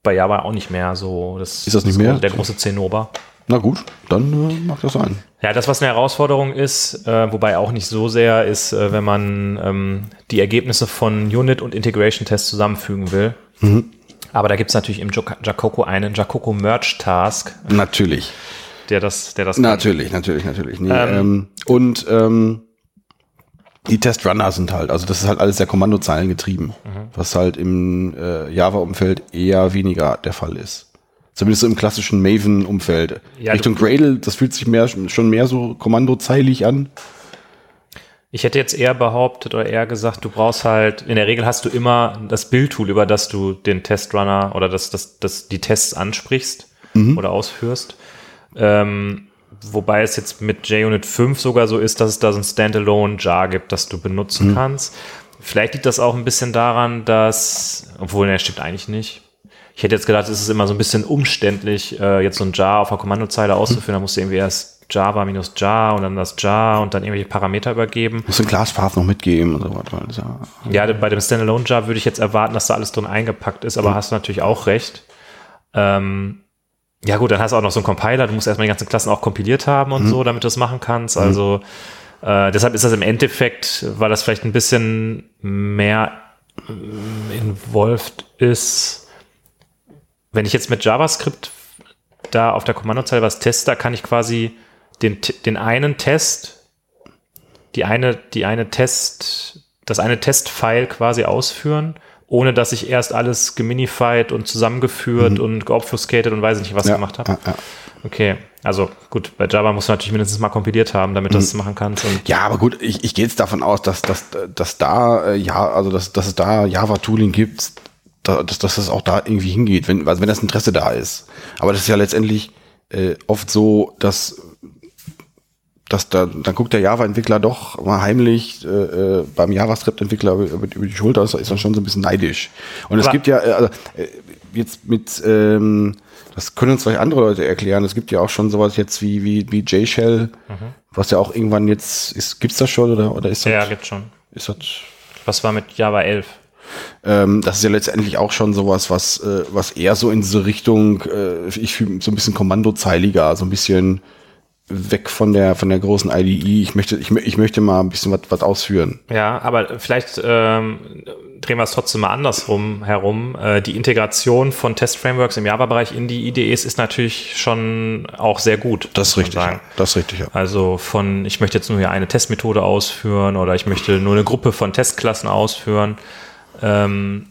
bei Java auch nicht mehr so. Das Ist das nicht mehr? Der große Zinnober. Na gut, dann äh, mag das sein. Ja, das, was eine Herausforderung ist, äh, wobei auch nicht so sehr, ist, äh, wenn man ähm, die Ergebnisse von Unit- und Integration-Tests zusammenfügen will. Aber da gibt es natürlich im Jacoco einen Jacoco Merge Task, Natürlich. der das, der das kann. Natürlich, natürlich, natürlich. Nee, Ähm, ähm, und ähm, die Testrunner sind halt, also das ist halt alles sehr Kommandozeilen getrieben, Mhm. was halt im äh, Java-Umfeld eher weniger der Fall ist. Zumindest so im klassischen Maven-Umfeld. Ja, Richtung Gradle, das fühlt sich mehr, schon mehr so kommandozeilig an. Ich hätte jetzt eher behauptet oder eher gesagt, du brauchst halt, in der Regel hast du immer das Bildtool, über das du den Testrunner oder das, das, das die Tests ansprichst oder ausführst. Ähm, wobei es jetzt mit JUnit 5 sogar so ist, dass es da so ein Standalone Jar gibt, das du benutzen kannst. Vielleicht liegt das auch ein bisschen daran, dass, obwohl, ne, stimmt eigentlich nicht. Ich hätte jetzt gedacht, es ist immer so ein bisschen umständlich, äh, jetzt so ein Jar auf der Kommandozeile auszuführen. Da musst du irgendwie erst Java minus Jar und dann das Jar und dann irgendwelche Parameter übergeben. Muss den Glasspath noch mitgeben und so das ja- Ja, bei dem Standalone Jar würde ich jetzt erwarten, dass da alles drin eingepackt ist, aber hast du natürlich auch recht. Ähm, ja gut, dann hast du auch noch so einen Compiler, du musst erstmal die ganzen Klassen auch kompiliert haben und so, damit du das machen kannst. Also äh, deshalb ist das im Endeffekt, weil das vielleicht ein bisschen mehr ähm, involved ist. Wenn ich jetzt mit JavaScript da auf der Kommandozeile was teste, da kann ich quasi den, den einen Test, die eine, die eine Test, das eine Testfile quasi ausführen, ohne dass ich erst alles geminified und zusammengeführt und geobfuscated und weiß nicht was ja, gemacht habe. ja, ja. Okay, also gut, bei Java musst du natürlich mindestens mal kompiliert haben, damit du das machen kannst. Ja, aber gut, ich, ich gehe jetzt davon aus, dass, dass, dass da, äh, ja, also dass, dass es da Java-Tooling gibt, dass, dass es auch da irgendwie hingeht, wenn, also wenn das Interesse da ist. Aber das ist ja letztendlich äh, oft so, dass, dass da, dann guckt der Java-Entwickler doch mal heimlich äh, äh, beim JavaScript-Entwickler über, über die Schulter, ist, ist dann schon so ein bisschen neidisch. Und es Aber- gibt ja, äh, also, äh, jetzt mit, ähm, das können uns vielleicht andere Leute erklären, es gibt ja auch schon sowas jetzt wie, wie, wie J-Shell, was ja auch irgendwann jetzt, ist, gibt's das schon oder, oder ist das, ja, gibt schon. ist das, Was war mit Java 11? Ähm, das ist ja letztendlich auch schon sowas, was, äh, was eher so in diese Richtung, äh, ich fühle so ein bisschen kommandozeiliger, so ein bisschen weg von der, von der großen IDE. Ich möchte, ich, ich möchte mal ein bisschen was, ausführen. Ja, aber vielleicht ähm, drehen wir es trotzdem mal andersrum herum. Äh, die Integration von Test-Frameworks im Java-Bereich in die IDEs ist natürlich schon auch sehr gut. Das ist richtig, ja. Das ist richtig, ja. Also von, ich möchte jetzt nur hier eine Testmethode ausführen oder ich möchte nur eine Gruppe von Testklassen ausführen. Ähm,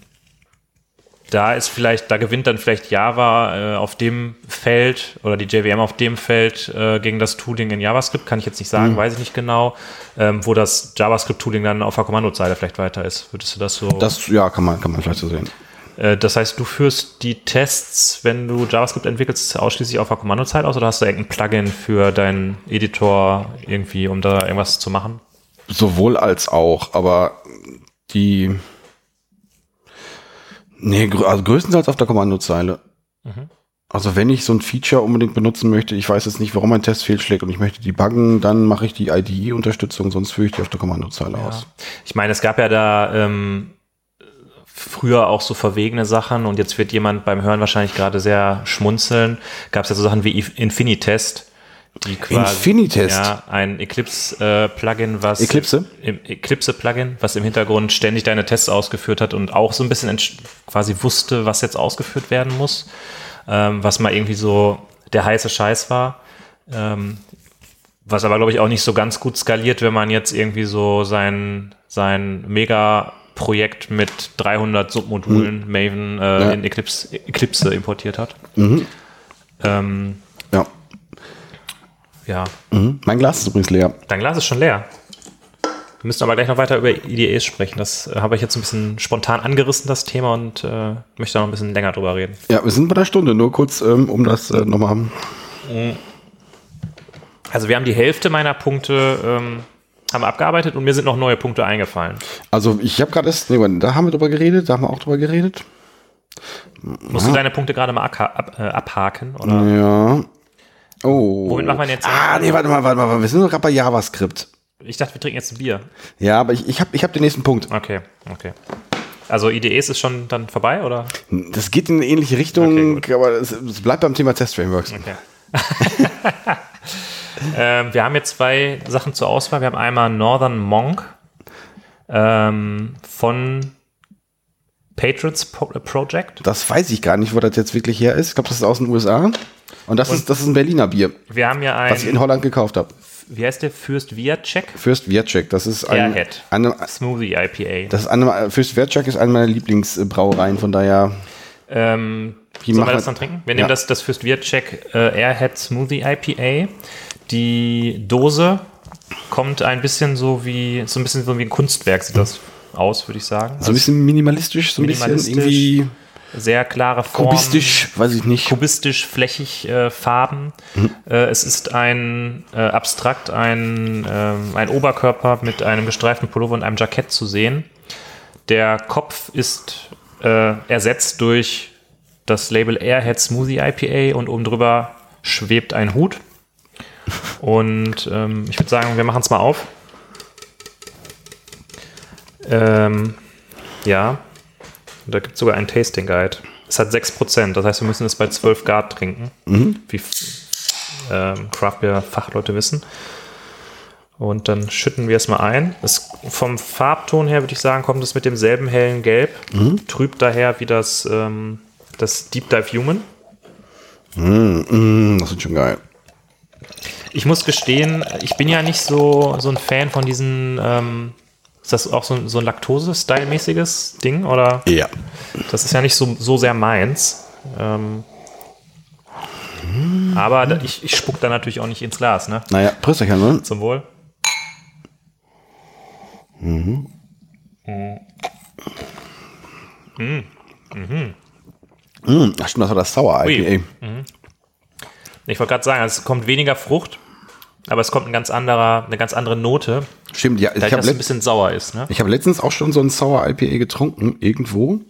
da ist vielleicht, da gewinnt dann vielleicht Java äh, auf dem Feld oder die JVM auf dem Feld äh, gegen das Tooling in JavaScript, kann ich jetzt nicht sagen, weiß ich nicht genau, ähm, wo das JavaScript-Tooling dann auf der Kommandozeile vielleicht weiter ist. Würdest du das so? Das, ja, kann man, kann man vielleicht so sehen. äh, das heißt, du führst die Tests, wenn du JavaScript entwickelst, ausschließlich auf der Kommandozeile aus oder hast du irgendein Plugin für deinen Editor irgendwie, um da irgendwas zu machen? Sowohl als auch, aber die, nee, also größtenteils auf der Kommandozeile. Also wenn ich so ein Feature unbedingt benutzen möchte, ich weiß jetzt nicht, warum ein Test fehlschlägt und ich möchte die buggen, dann mache ich die IDE-Unterstützung, sonst führe ich die auf der Kommandozeile aus. Ich meine, es gab ja da ähm, früher auch so verwegene Sachen und jetzt wird jemand beim Hören wahrscheinlich gerade sehr schmunzeln. Gab es ja so Sachen wie Infinitest, Infinitest? ja ein Eclipse-Plugin, was Eclipse? im Eclipse-Plugin, was im Hintergrund ständig deine Tests ausgeführt hat und auch so ein bisschen quasi wusste, was jetzt ausgeführt werden muss, ähm, was mal irgendwie so der heiße Scheiß war. Ähm, was aber, glaube ich, auch nicht so ganz gut skaliert, wenn man jetzt irgendwie so sein, sein Mega-Projekt mit 300 Submodulen Maven äh, Ja. in Eclipse, Eclipse importiert hat. Ähm, Ja. ja, Mhm. Mein Glas ist übrigens leer. dein Glas ist schon leer. Wir müssen aber gleich noch weiter über IDEs sprechen. Das äh, habe ich jetzt ein bisschen spontan angerissen, das Thema, und äh, möchte noch ein bisschen länger drüber reden. Ja, wir sind bei der Stunde, nur kurz, ähm, um das äh, nochmal. Also wir haben die Hälfte meiner Punkte ähm, haben abgearbeitet und mir sind noch neue Punkte eingefallen. Also ich habe gerade erst, nee, da haben wir drüber geredet, da haben wir auch drüber geredet. Musst du deine Punkte gerade mal äh, abhaken? Oder? Ja. Oh. Womit wir denn jetzt? Ah, nee, warte mal, warte mal, wir sind doch gerade bei JavaScript. Ich dachte, wir trinken jetzt ein Bier. Ja, aber ich, ich habe ich hab den nächsten Punkt. Okay, okay. Also IDEs ist schon dann vorbei, oder? Das geht in eine ähnliche Richtung, Okay, aber es, es bleibt beim Thema Test-Frameworks. Okay. *laughs* ähm, wir haben jetzt zwei Sachen zur Auswahl. Wir haben einmal Northern Monk ähm, von Patriots Pro Project. Das weiß ich gar nicht, wo das jetzt wirklich her ist. Ich glaube, das ist aus den USA. Und das, ist, das ist ein Berliner Bier, Wir haben ja was ich in ein, Holland gekauft habe. wie heißt der? Fürst Viacek Fürst Wiatschek, das ist ein, Airhead. eine, Smoothie IPA. das ist eine, Fürst Wiatschek ist eine meiner Lieblingsbrauereien, von daher, Ähm, Wie sollen wir das dann trinken? Wir Ja. nehmen das, das Fürst Viacek äh, Airhead Smoothie IPA. Die Dose kommt ein bisschen so wie, so ein bisschen so wie ein Kunstwerk sieht das aus, würde ich sagen. so ein bisschen minimalistisch, so ein bisschen Minimalistisch. irgendwie sehr klare Form. kubistisch, weiß ich nicht. kubistisch, flächig äh, Farben. Äh, es ist ein äh, abstrakt ein, ähm, ein Oberkörper mit einem gestreiften Pullover und einem Jackett zu sehen. Der Kopf ist äh, ersetzt durch das Label Airhead Smoothie IPA und oben drüber schwebt ein Hut. Und ähm, ich würde sagen, wir machen es mal auf. Ähm, ja, da gibt es sogar einen Tasting Guide. Es hat 6%, das heißt, wir müssen es bei 12 Grad trinken, wie ähm, Craft Beer Fachleute wissen. Und dann schütten wir es mal ein. Es, vom Farbton her würde ich sagen, kommt es mit demselben hellen Gelb. Trübt daher wie das, ähm, das Deep Dive Human. Mm, das ist schon geil. Ich muss gestehen, ich bin ja nicht so, so ein Fan von diesen. Ähm, ist das auch so, so ein Laktose-Style-mäßiges Ding? Oder? Ja. Das ist ja nicht so, so sehr meins. Ähm, aber da, ich, ich spuck da natürlich auch nicht ins Glas, ne? Naja, Prösterchen, ne? Zum Wohl. Mm, ach stimmt, das war das Ui. IPA. Ich wollte gerade sagen, es kommt weniger Frucht, aber es kommt ein ganz anderer, eine ganz andere Note, Stimmt, ja. da Ich das habe ein bisschen sauer ist, ne? ich hab letztens auch schon so ein Sour IPA getrunken, irgendwo.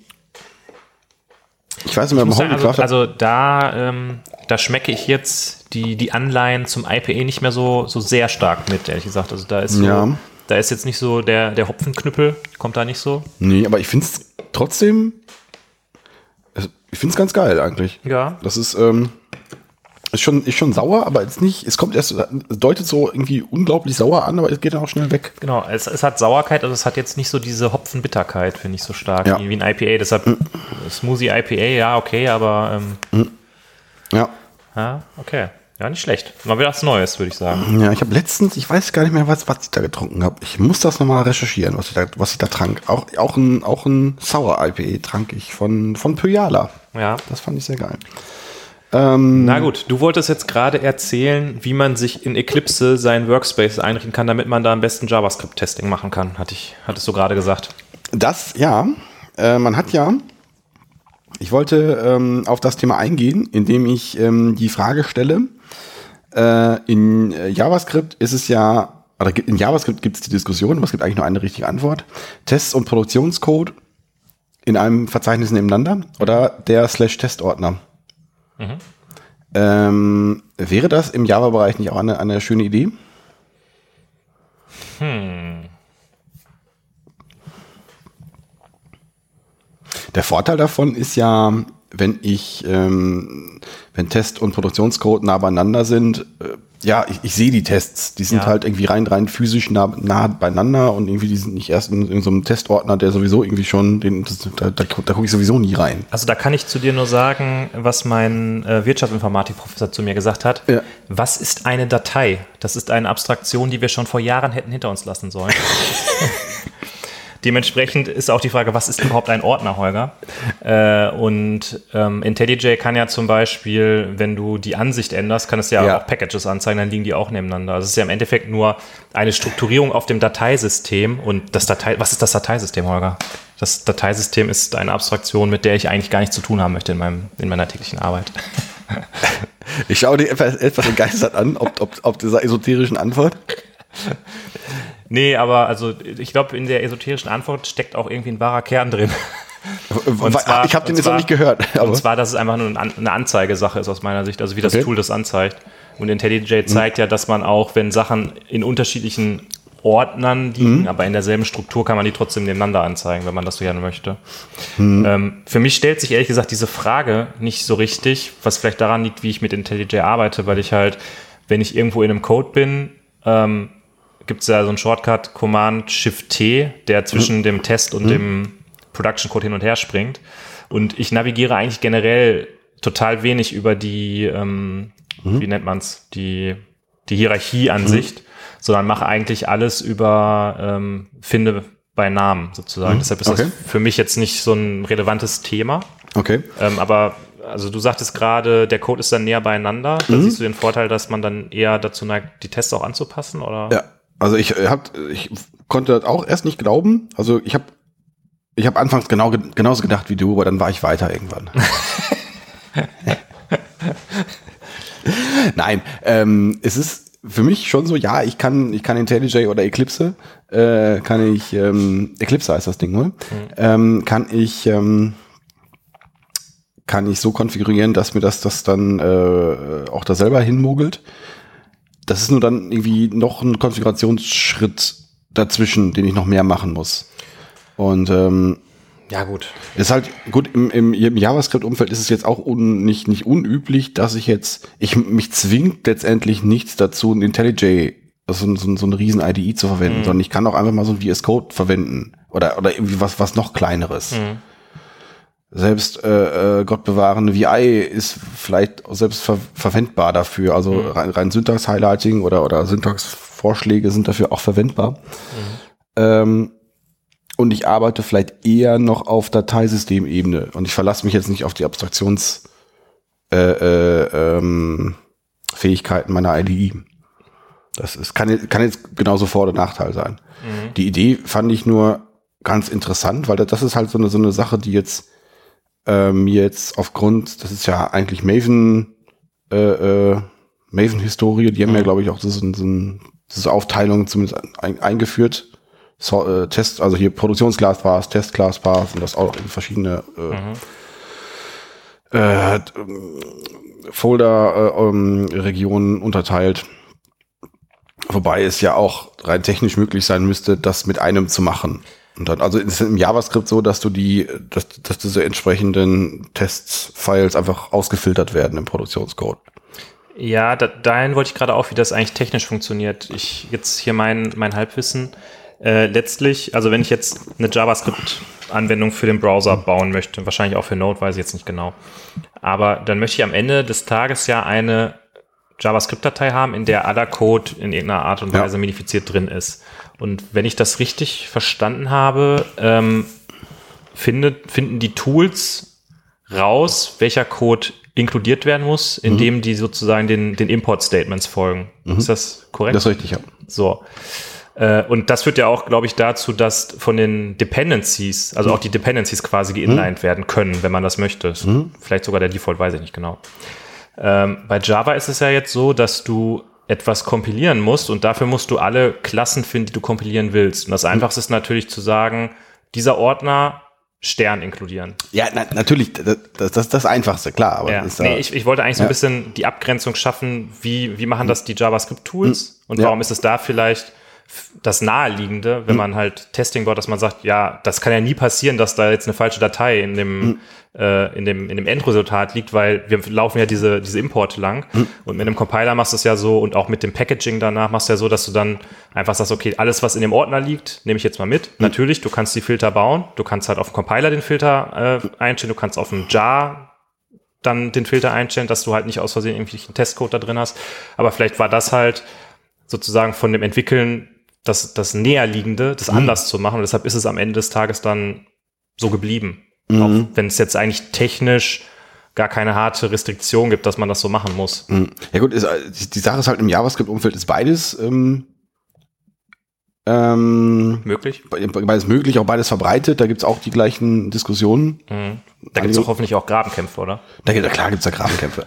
Ich weiß nicht mehr, Home also, also da, ähm, da schmecke ich jetzt die, die Anleihen zum IPA nicht mehr so, so sehr stark mit, ehrlich gesagt. Also da ist so, Ja. da ist jetzt nicht so der, der Hopfenknüppel, kommt da nicht so. Nee, aber ich finde es trotzdem. also Ich finde es ganz geil eigentlich. Ja. Das ist, ähm, ist schon, ist schon sauer, aber jetzt nicht. Es kommt erst, deutet so irgendwie unglaublich sauer an, aber es geht dann auch schnell weg. Genau, es, es hat Sauerkeit, also es hat jetzt nicht so diese Hopfenbitterkeit, finde ich so stark Ja. wie, ein IPA. Deshalb Smoothie IPA, ja, okay, aber ähm, Ja. ja, okay. Ja, nicht schlecht. Mal wieder was Neues, würde ich sagen. Ja, ich habe letztens, ich weiß gar nicht mehr, was, was ich da getrunken habe. Ich muss das nochmal recherchieren, was ich da, was ich da trank. Auch, auch ein, auch ein Sour IPA trank ich von, von Pyala. Ja. Das fand ich sehr geil. Ähm, Na gut, du wolltest jetzt gerade erzählen, wie man sich in Eclipse seinen Workspace einrichten kann, damit man da am besten JavaScript-Testing machen kann, hatte ich, hattest du gerade gesagt. Das, ja, äh, man hat ja, ich wollte ähm, auf das Thema eingehen, indem ich ähm, die Frage stelle, äh, in äh, JavaScript ist es ja, oder in JavaScript gibt es die Diskussion, aber es gibt eigentlich nur eine richtige Antwort. Tests und Produktionscode in einem Verzeichnis nebeneinander oder der Slash-Test-Ordner. Ähm, wäre das im Java-Bereich nicht auch eine, eine schöne Idee? Der Vorteil davon ist ja, wenn ich, ähm, wenn Test und Produktionscode nah beieinander sind, äh, ja, ich, ich sehe die Tests, die sind Ja. halt irgendwie rein, rein physisch nah, nah beieinander und irgendwie die sind nicht erst in, in so einem Testordner, der sowieso irgendwie schon, den, das, da, da, da gucke ich sowieso nie rein. Also da kann ich zu dir nur sagen, was mein äh, Wirtschaftsinformatikprofessor zu mir gesagt hat. Ja. Was ist eine Datei? Das ist eine Abstraktion, die wir schon vor Jahren hätten hinter uns lassen sollen. *laughs* Dementsprechend ist auch die Frage, was ist überhaupt ein Ordner, Holger? Äh, und ähm, IntelliJ kann ja zum Beispiel, wenn du die Ansicht änderst, kann es ja, Ja. auch Packages anzeigen, dann liegen die auch nebeneinander. Also es ist ja im Endeffekt nur eine Strukturierung auf dem Dateisystem. Und das Datei, was ist das Dateisystem, Holger? Das Dateisystem ist eine Abstraktion, mit der ich eigentlich gar nichts zu tun haben möchte in, meinem, in meiner täglichen Arbeit. *laughs* Ich schaue dir etwas, etwas begeistert an, ob, ob, ob dieser esoterischen Antwort. Nee, aber also ich glaube, in der esoterischen Antwort steckt auch irgendwie ein wahrer Kern drin. Zwar, ich habe den jetzt noch nicht gehört. Aber. Und zwar, dass es einfach nur eine Anzeigesache ist aus meiner Sicht, also wie das okay. Tool das anzeigt. Und IntelliJ zeigt mhm. ja, dass man auch, wenn Sachen in unterschiedlichen Ordnern liegen, mhm. aber in derselben Struktur kann man die trotzdem nebeneinander anzeigen, wenn man das so gerne möchte. Mhm. Ähm, für mich stellt sich ehrlich gesagt diese Frage nicht so richtig, was vielleicht daran liegt, wie ich mit IntelliJ arbeite, weil ich halt, wenn ich irgendwo in einem Code bin, ähm, gibt es ja so einen Shortcut Command Shift T, der zwischen mhm. dem Test und mhm. dem Production Code hin und her springt. Und ich navigiere eigentlich generell total wenig über die, ähm, mhm. wie nennt man's, die, die Hierarchieansicht, mhm. sondern mache eigentlich alles über ähm, Finde bei Namen sozusagen. Mhm. Deshalb ist okay. das für mich jetzt nicht so ein relevantes Thema. Okay. Ähm, aber also du sagtest gerade, der Code ist dann näher beieinander. Da mhm. siehst du den Vorteil, dass man dann eher dazu neigt, die Tests auch anzupassen, oder? Ja, also ich, äh, hab, ich konnte das auch erst nicht glauben. Also ich habe ich hab anfangs genau, genauso gedacht wie du, aber dann war ich weiter irgendwann. *laughs* Nein, ähm, es ist für mich schon so, ja, ich kann, ich kann IntelliJ oder Eclipse, äh, kann ich, ähm, Eclipse heißt das Ding, ne? Mhm. Ähm, kann ich, ähm, kann ich so konfigurieren, dass mir das, das dann äh, auch da selber hinmogelt. Das ist nur dann irgendwie noch ein Konfigurationsschritt dazwischen, den ich noch mehr machen muss. Und ähm, ja, gut. Ist halt gut, im, im, im JavaScript-Umfeld ist es jetzt auch un, nicht, nicht unüblich, dass ich jetzt, ich mich zwingt letztendlich nichts dazu, ein IntelliJ, so, so, so eine riesen IDE zu verwenden, mhm. sondern ich kann auch einfach mal so ein VS Code verwenden. Oder, oder irgendwie was, was noch kleineres. Mhm. Selbst äh, äh, Gott bewahren, VI ist vielleicht selbst ver verwendbar dafür. Also mhm. rein, rein Syntax-Highlighting oder, oder Syntax-Vorschläge sind dafür auch verwendbar. Mhm. Ähm, und ich arbeite vielleicht eher noch auf Dateisystemebene und ich verlasse mich jetzt nicht auf die Abstraktions äh, äh, ähm, Fähigkeiten meiner IDE. Das ist, kann, kann jetzt genauso Vor- oder Nachteil sein. Mhm. Die Idee fand ich nur ganz interessant, weil das ist halt so eine, so eine Sache, die jetzt äh, mir jetzt aufgrund, das ist ja eigentlich Maven, äh, äh, Maven-Historie, die haben mhm. ja, glaube ich, auch so, so, so, diese Aufteilung zumindest ein, eingeführt so, äh, Test, also hier Produktionsglas war es, Testglas war es und das auch in verschiedene äh, mhm. äh, Folder-Regionen äh, unterteilt. Wobei es ja auch rein technisch möglich sein müsste, das mit einem zu machen. Und dann, also ist es im JavaScript so, dass du die, dass, dass diese entsprechenden Tests-Files einfach ausgefiltert werden im Produktionscode. Ja, da, dahin wollte ich gerade auch, wie das eigentlich technisch funktioniert. Ich jetzt hier mein, mein Halbwissen. Äh, letztlich, also wenn ich jetzt eine JavaScript-Anwendung für den Browser bauen möchte, wahrscheinlich auch für Node, weiß ich jetzt nicht genau, aber dann möchte ich am Ende des Tages ja eine JavaScript-Datei haben, in der aller Code in irgendeiner Art und Weise ja. modifiziert drin ist. Und wenn ich das richtig verstanden habe, ähm, findet, finden die Tools raus, welcher Code inkludiert werden muss, indem mhm. die sozusagen den, den Import-Statements folgen. Mhm. Ist das korrekt? Das ist richtig, ja. So. Äh, und das führt ja auch, glaube ich, dazu, dass von den Dependencies, also auch die Dependencies quasi geinlined mhm. werden können, wenn man das möchte. Mhm. Vielleicht sogar der Default, weiß ich nicht genau. Ähm, bei Java ist es ja jetzt so, dass du etwas kompilieren musst und dafür musst du alle Klassen finden, die du kompilieren willst. Und das mhm. Einfachste ist natürlich zu sagen, dieser Ordner Stern inkludieren. Ja, na, natürlich, das, das, das ist das Einfachste, klar. Aber ja. nee, ich, ich wollte eigentlich so ein bisschen die Abgrenzung schaffen, wie, wie machen das die JavaScript-Tools mhm. und ja. warum ist es da vielleicht das Naheliegende, wenn mhm. man halt Testing baut, dass man sagt, ja, das kann ja nie passieren, dass da jetzt eine falsche Datei in dem, mhm. äh, in dem, in dem Endresultat liegt, weil wir laufen ja diese, diese Importe lang. Mhm. Und mit einem Compiler machst du es ja so und auch mit dem Packaging danach machst du ja so, dass du dann einfach sagst, okay, alles, was in dem Ordner liegt, nehme ich jetzt mal mit. Natürlich, du kannst die Filter bauen, du kannst halt auf dem Compiler den Filter äh, einstellen, du kannst auf dem Jar dann den Filter einstellen, dass du halt nicht aus Versehen irgendwie einen Testcode da drin hast. Aber vielleicht war das halt sozusagen von dem Entwickeln das, das Näherliegende, das mhm. anders zu machen. Und deshalb ist es am Ende des Tages dann so geblieben. Mhm. Auch wenn es jetzt eigentlich technisch gar keine harte Restriktion gibt, dass man das so machen muss. Mhm. Ja gut, ist, die Sache ist halt im JavaScript-Umfeld ist beides ähm, Ähm, Möglich? beides möglich, auch beides verbreitet. Da gibt's auch die gleichen Diskussionen. Mhm. Da gibt es doch hoffentlich auch Grabenkämpfe, oder? Da, gibt- klar gibt's da Grabenkämpfe.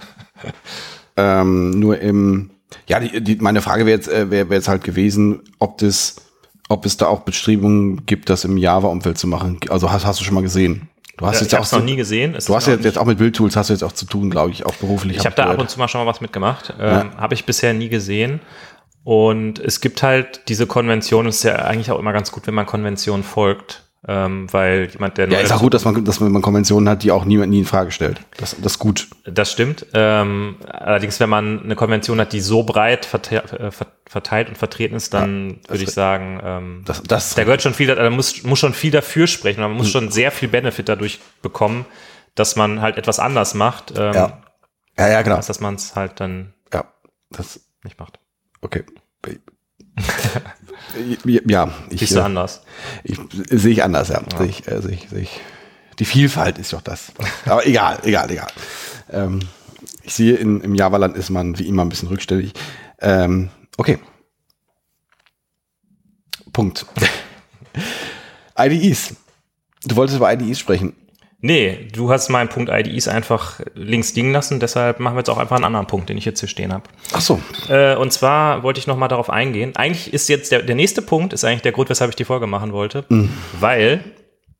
*laughs* ähm, nur im, ja, die, die, meine Frage wäre jetzt, äh, wäre wär jetzt halt gewesen, ob das, ob es da auch Bestrebungen gibt, das im Java-Umfeld zu machen. Also hast, hast du schon mal gesehen? Du hast Ja, jetzt ich ja auch es noch nie gesehen. Es Du hast jetzt, jetzt auch mit Bildtools hast du jetzt auch zu tun, glaube ich, auch beruflich. Ich habe da ab und zu mal schon mal was mitgemacht. Ähm, Habe ich bisher nie gesehen. Und es gibt halt diese Konvention, es ist ja eigentlich auch immer ganz gut, wenn man Konventionen folgt. Ähm, weil jemand, der Ja, ist auch gut, dass man, dass man Konventionen hat, die auch niemand nie in Frage stellt. Das, das ist gut. Das stimmt. Ähm, allerdings, wenn man eine Konvention hat, die so breit verte äh, ver- verteilt und vertreten ist, dann würde ich sagen, ähm, Das, das, da gehört schon viel, da muss, muss schon viel dafür sprechen. Man Hm. muss schon sehr viel Benefit dadurch bekommen, dass man halt etwas anders macht, ähm, ja. ja, ja, genau. als dass man es halt dann Ja, das, nicht macht. okay. *laughs* ja, ich, Siehst du äh, anders. ich, sehe ich anders, ja. Sehe ich, äh, sehe ich, sehe ich. Die Vielfalt ist doch das. Aber egal, egal, egal. Ähm, ich sehe, in, im Java-Land ist man wie immer ein bisschen rückständig. Ähm, okay. Punkt. *laughs* IDEs. Du wolltest über IDEs sprechen. Nee, du hast meinen Punkt IDEs einfach links liegen lassen, deshalb machen wir jetzt auch einfach einen anderen Punkt, den ich jetzt hier stehen habe. Ach so. Äh, und zwar wollte ich nochmal darauf eingehen. Eigentlich ist jetzt der, der nächste Punkt, ist eigentlich der Grund, weshalb ich die Folge machen wollte. Weil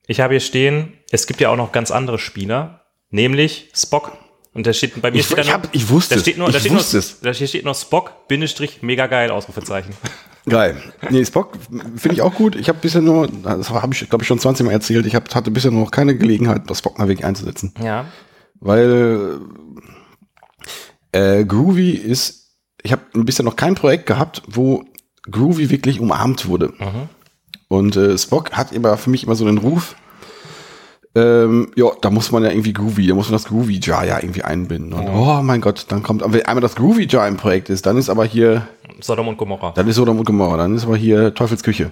ich habe hier stehen, es gibt ja auch noch ganz andere Spieler, nämlich Spock. Und da steht bei mir Ich- steht ich hab- ich wusste da es. steht nur, da Ich steht nur, da hier steht nur Spock, Bindestrich, mega geil, Ausrufezeichen. Geil. Nee, Spock finde ich auch gut. Ich habe bisher nur, das habe ich, glaube ich, schon 20 Mal erzählt, ich hab, hatte bisher noch keine Gelegenheit, das Spock mal wirklich einzusetzen. Ja. Weil äh, Groovy ist, ich habe bisher noch kein Projekt gehabt, wo Groovy wirklich umarmt wurde. Und äh, Spock hat immer für mich immer so den Ruf, ähm, ja, da muss man ja irgendwie Groovy, da muss man das Groovy Jar ja irgendwie einbinden. Und oh mein Gott, dann kommt, wenn einmal das Groovy Jar im Projekt ist, dann ist aber hier, Sodom und Gomorra. dann ist Sodom und Gomorra, dann ist aber hier Teufelsküche.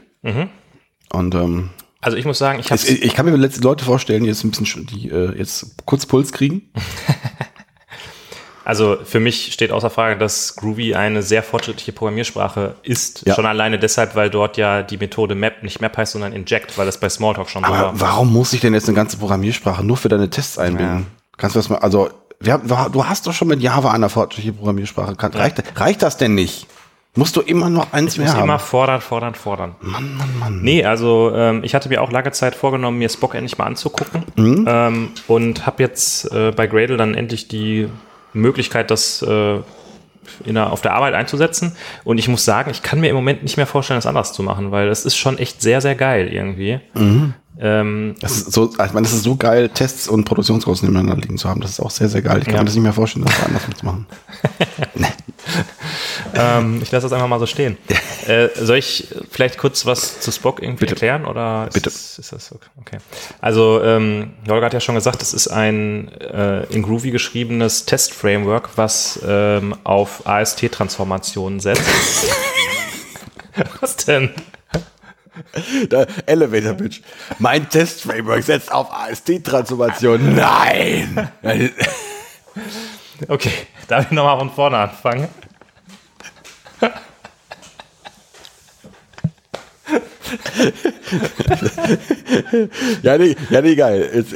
Und ähm, Also ich muss sagen, ich es, ich kann mir letzte Leute vorstellen, die jetzt ein bisschen, sch- die äh, jetzt kurz Puls kriegen. *laughs* Also für mich steht außer Frage, dass Groovy eine sehr fortschrittliche Programmiersprache ist. Ja. Schon alleine deshalb, weil dort ja die Methode Map nicht Map heißt, sondern Inject, weil das bei Smalltalk schon so Aber war. warum muss ich denn jetzt eine ganze Programmiersprache nur für deine Tests einbinden? Kannst du das mal, also, wir haben, du hast doch schon mit Java eine fortschrittliche Programmiersprache. Kann, reicht, reicht das denn nicht? Musst du immer noch eins Ich mehr muss haben? immer fordern, fordern, fordern. Mann, Mann, Mann. Nee, also ähm, ich hatte mir auch lange Zeit vorgenommen, mir Spock endlich mal anzugucken. Mhm. Ähm, und habe jetzt äh, bei Gradle dann endlich die Möglichkeit, das äh, in der, auf der Arbeit einzusetzen. Und ich muss sagen, ich kann mir im Moment nicht mehr vorstellen, das anders zu machen, weil das ist schon echt sehr, sehr geil irgendwie. Mhm. Ähm, das ist so, ich meine, das ist so geil, Tests und Produktionskosten nebeneinander liegen zu haben. Das ist auch sehr, sehr geil. Ich kann Ja. mir das nicht mehr vorstellen, das anders zu machen. *laughs* ähm, ich lasse das einfach mal so stehen. äh, soll ich vielleicht kurz was zu Spock irgendwie Bitte. erklären? Oder ist Bitte. Das, ist das okay? okay. Also, ähm, Holger hat ja schon gesagt, das ist ein äh, in Groovy geschriebenes Test-Framework, was ähm, auf AST-Transformationen setzt. *laughs* was denn? Da, Elevator Pitch. Mein Test-Framework setzt auf AST-Transformation. Nein! *laughs* Okay, darf ich nochmal von vorne anfangen? Ja, nee, ja, nee, geil. It's,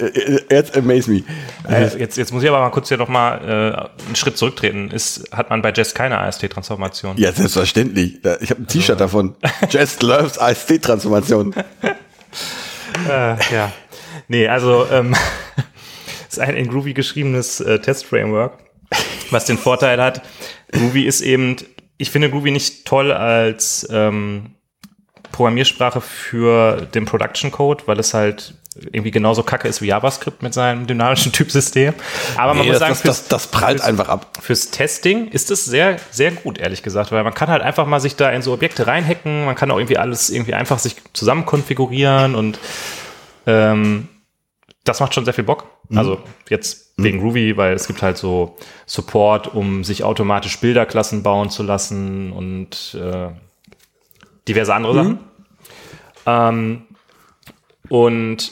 it's amaze me. Äh, jetzt, jetzt muss ich aber mal kurz hier nochmal äh, einen Schritt zurücktreten. Ist, hat man bei Jest keine AST-Transformation? Ja, selbstverständlich. Ich habe ein T-Shirt davon. Just loves AST-Transformation. Äh, ja. Nee, also ähm, *laughs* ist ein in Groovy geschriebenes äh, Test-Framework, was den Vorteil hat, Groovy ist eben, ich finde Groovy nicht toll als ähm, Programmiersprache für den Production Code, weil es halt irgendwie genauso kacke ist wie JavaScript mit seinem dynamischen *laughs* Typsystem. Aber man Nee, muss das, sagen, das, das, prallt einfach ab. fürs Testing ist es sehr, sehr gut, ehrlich gesagt, weil man kann halt einfach mal sich da in so Objekte reinhacken, man kann auch irgendwie alles irgendwie einfach sich zusammen konfigurieren und ähm, das macht schon sehr viel Bock. Also jetzt wegen Groovy, weil es gibt halt so Support, um sich automatisch Bilderklassen bauen zu lassen und äh, diverse andere Sachen. Ähm, und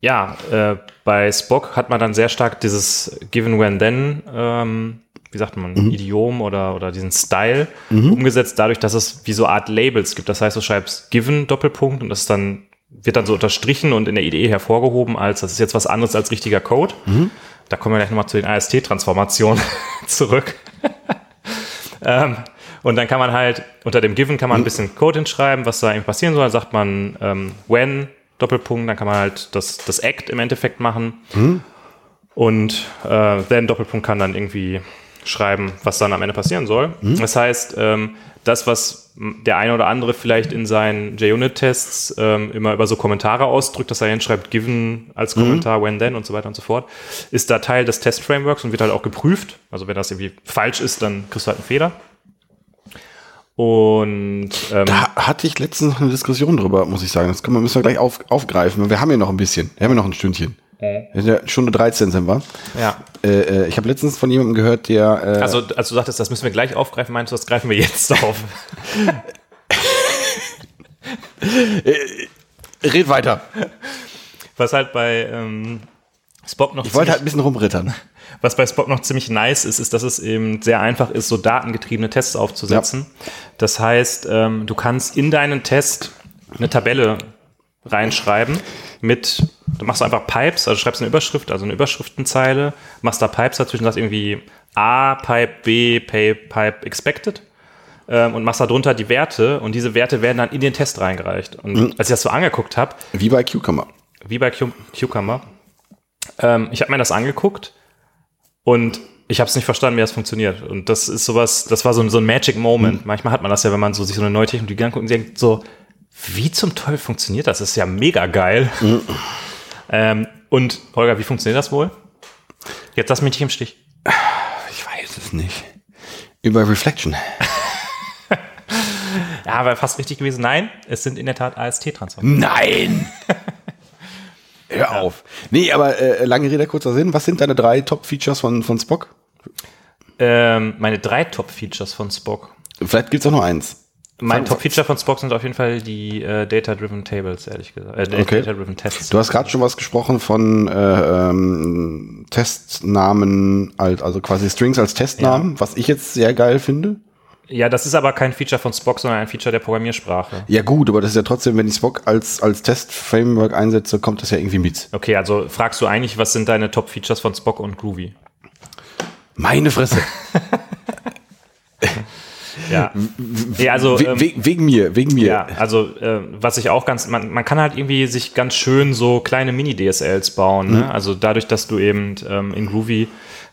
ja, äh, bei Spock hat man dann sehr stark dieses Given When Then ähm, wie sagt man, Idiom oder, oder diesen Style umgesetzt, dadurch, dass es wie so Art Labels gibt. Das heißt, du schreibst given Doppelpunkt und das ist dann, wird dann so unterstrichen und in der IDE hervorgehoben als, das ist jetzt was anderes als richtiger Code. Da kommen wir gleich nochmal zu den AST-Transformationen *laughs* zurück. *laughs* ähm, und dann kann man halt, unter dem Given kann man ein bisschen Code hinschreiben, was da eben passieren soll. Dann sagt man ähm, when, Doppelpunkt, dann kann man halt das, das Act im Endeffekt machen. Und äh, then Doppelpunkt kann dann irgendwie schreiben, was dann am Ende passieren soll. Das heißt, ähm, das, was der eine oder andere vielleicht in seinen JUnit-Tests ähm, immer über so Kommentare ausdrückt, dass er hinschreibt, given als Kommentar, when then und so weiter und so fort, ist da Teil des Test-Frameworks und wird halt auch geprüft. Also wenn das irgendwie falsch ist, dann kriegst du halt einen Fehler. Und ähm, Da hatte ich letztens noch eine Diskussion drüber, muss ich sagen. Das können wir, müssen wir gleich auf, aufgreifen. Wir haben ja noch ein bisschen. Wir haben ja noch ein Stündchen. In der Stunde 13 sind wir. ja. Äh, äh, ich habe letztens von jemandem gehört, der. Äh, Also, als du sagtest, das müssen wir gleich aufgreifen, meinst du, das greifen wir jetzt auf? *laughs* red weiter. Was halt bei ähm, Spock noch Ich wollte ziemlich- halt ein bisschen rumrittern. *laughs* Was bei Spock noch ziemlich nice ist, ist, dass es eben sehr einfach ist, so datengetriebene Tests aufzusetzen. Das heißt, ähm, du kannst in deinen Test eine Tabelle reinschreiben mit, du machst einfach Pipes, also schreibst eine Überschrift, also eine Überschriftenzeile, machst da Pipes dazwischen, sagst irgendwie A, Pipe, B, Pay, Pipe expected ähm, und machst da drunter die Werte und diese Werte werden dann in den Test reingereicht. Und als ich das so angeguckt habe, Wie bei Cucumber. wie bei Cu- Cucumber. Ähm, ich habe mir das angeguckt und ich habe es nicht verstanden, wie das funktioniert. Und das ist sowas, das war so, ein- so ein Magic Moment. Manchmal hat man das ja, wenn man so sich so eine neue Technologie anguckt und denkt so, wie zum Teufel funktioniert das? Das ist ja mega geil. Ähm, und Holger, wie funktioniert das wohl? Jetzt lass mich nicht im Stich. Ich weiß es nicht. Über Reflection. *laughs* Ja, war fast richtig gewesen. Nein, es sind in der Tat AST-Transformationen. Nein! *laughs* Hör auf. Nee, aber äh, lange Rede, kurzer Sinn. Was sind deine drei Top-Features von, von Spock? Ähm, meine drei Top-Features von Spock. Vielleicht gibt's auch noch eins. Mein Top-Feature von Spock sind auf jeden Fall die äh, Data-Driven Tables, ehrlich gesagt. Äh, Okay. Data-Driven Tests. Du hast gerade schon was gesprochen von äh, ähm, Testnamen, als, also quasi Strings als Testnamen, was ich jetzt sehr geil finde. Ja, das ist aber kein Feature von Spock, sondern ein Feature der Programmiersprache. Ja gut, aber das ist ja trotzdem, wenn ich Spock als, als Test-Framework einsetze, kommt das ja irgendwie mit. Okay, also fragst du eigentlich, was sind deine Top-Features von Spock und Groovy? Meine Fresse. *laughs* Ja, ja also ähm, we wegen mir, wegen mir. ja, also äh, was ich auch ganz, man, man kann halt irgendwie sich ganz schön so kleine Mini-DSLs bauen. Ne? Also dadurch, dass du eben ähm, in Groovy,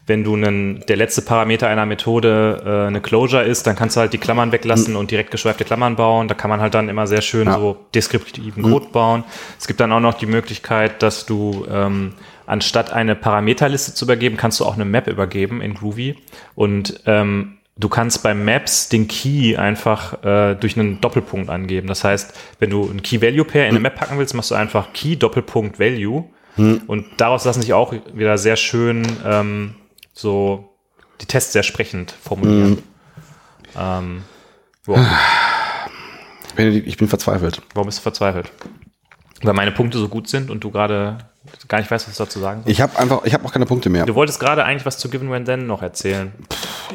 wenn du einen, der letzte Parameter einer Methode äh, eine Closure ist, dann kannst du halt die Klammern weglassen und direkt geschweifte Klammern bauen. Da kann man halt dann immer sehr schön Ja. so deskriptiven Code bauen. Es gibt dann auch noch die Möglichkeit, dass du ähm, anstatt eine Parameterliste zu übergeben, kannst du auch eine Map übergeben in Groovy. Und ähm, du kannst bei Maps den Key einfach äh, durch einen Doppelpunkt angeben. Das heißt, wenn du ein Key-Value-Pair in eine Map packen willst, machst du einfach Key-Doppelpunkt-Value. Und daraus lassen sich auch wieder sehr schön ähm, so die Tests sehr sprechend formulieren. Ähm, wow. Benedikt, ich bin verzweifelt. Warum bist du verzweifelt? Weil meine Punkte so gut sind und du gerade gar nicht weißt, was du dazu sagen sollst. Ich habe einfach, ich habe auch keine Punkte mehr. Du wolltest gerade eigentlich was zu Given When Then noch erzählen.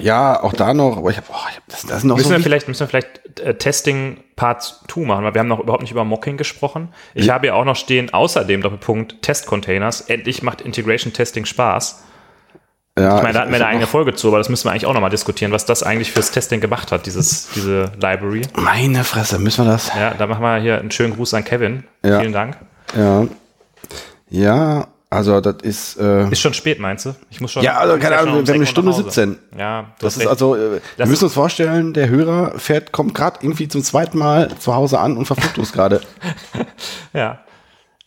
Ja, auch da noch, aber ich habe, oh, ich hab das, das ist noch Müssen so wir vielleicht, müssen wir vielleicht äh, Testing Part 2 machen, weil wir haben noch überhaupt nicht über Mocking gesprochen. Ich habe ja auch noch stehen, außerdem Doppelpunkt Test-Containers. Endlich macht Integration Testing Spaß. ja, Ich meine, da hatten wir eine eigene Folge zu, aber das müssen wir eigentlich auch nochmal diskutieren, was das eigentlich fürs Testing gemacht hat, dieses, diese Library. Meine Fresse, müssen wir das? Ja, da machen wir hier einen schönen Gruß an Kevin. Ja. Vielen Dank. Ja. Ja, also das ist, äh, Ist schon spät, meinst du? Ich muss schon. ja, also keine Ahnung, wir haben eine Stunde nach Hause. 17. Ja, Das ist recht. also, äh, wir müssen uns vorstellen, der Hörer fährt, kommt gerade irgendwie zum zweiten Mal zu Hause an und verflucht uns gerade. *laughs* Ja.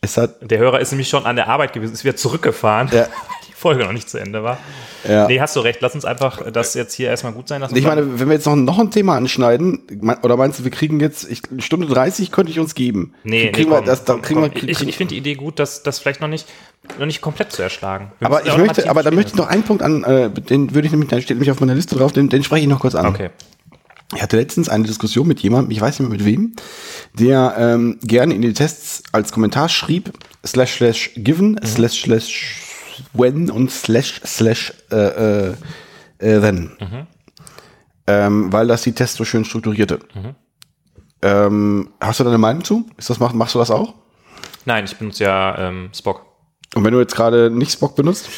Es hat, Der Hörer ist nämlich schon an der Arbeit gewesen, ist wieder zurückgefahren, Ja. *laughs* Folge noch nicht zu Ende war. ja. Nee, hast du recht. Lass uns einfach das jetzt hier erstmal gut sein lassen. Ich meine, wenn wir jetzt noch, noch ein Thema anschneiden, oder meinst du, wir kriegen jetzt, ich, Stunde 30 könnte ich uns geben. nee, kriegen nee, wir komm, das, dann kriegen komm. wir, Ich, ich finde die Idee gut, dass das vielleicht noch nicht, noch nicht komplett zu erschlagen. Wir aber ich möchte, aber da möchte ich noch einen Punkt an, äh, den würde ich nämlich, da steht nämlich auf meiner Liste drauf, den, den spreche ich noch kurz an. Okay. Ich hatte letztens eine Diskussion mit jemandem, ich weiß nicht mehr mit wem, der ähm, gerne in die Tests als Kommentar schrieb, slash slash given, slash slash when und slash slash äh, äh, äh, then. Ähm, weil das die Tests so schön strukturierte. Ähm, hast du da eine Meinung zu? Ist das, mach, machst du das auch? Nein, ich benutze ja ähm, Spock. Und wenn du jetzt gerade nicht Spock benutzt?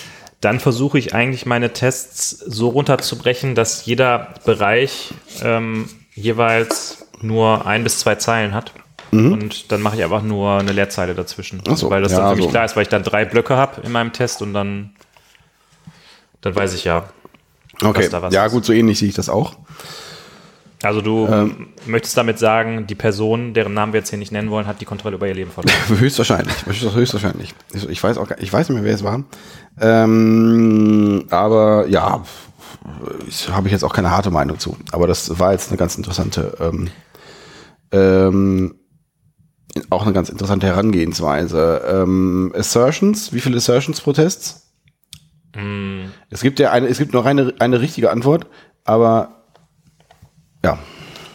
Dann versuche ich eigentlich meine Tests so runterzubrechen, dass jeder Bereich ähm, jeweils nur ein bis zwei Zeilen hat. Und dann mache ich einfach nur eine Leerzeile dazwischen. So, weil das ja, dann für mich so. klar ist, weil ich dann drei Blöcke habe in meinem Test und dann, dann weiß ich ja. Okay, da was ja ist. gut, so ähnlich sehe ich das auch. Also du Ähm. möchtest damit sagen, die Person, deren Namen wir jetzt hier nicht nennen wollen, hat die Kontrolle über ihr Leben verloren. *laughs* Höchstwahrscheinlich, höchstwahrscheinlich. Ich ich weiß auch, ich weiß nicht mehr, wer es war. Ähm, aber ja, habe ich jetzt auch keine harte Meinung zu. Aber das war jetzt eine ganz interessante, ähm, ähm, auch eine ganz interessante Herangehensweise. Ähm, Assertions, wie viele Assertions pro Tests? Hm, Es gibt ja eine, es gibt noch eine, eine richtige Antwort, aber ja,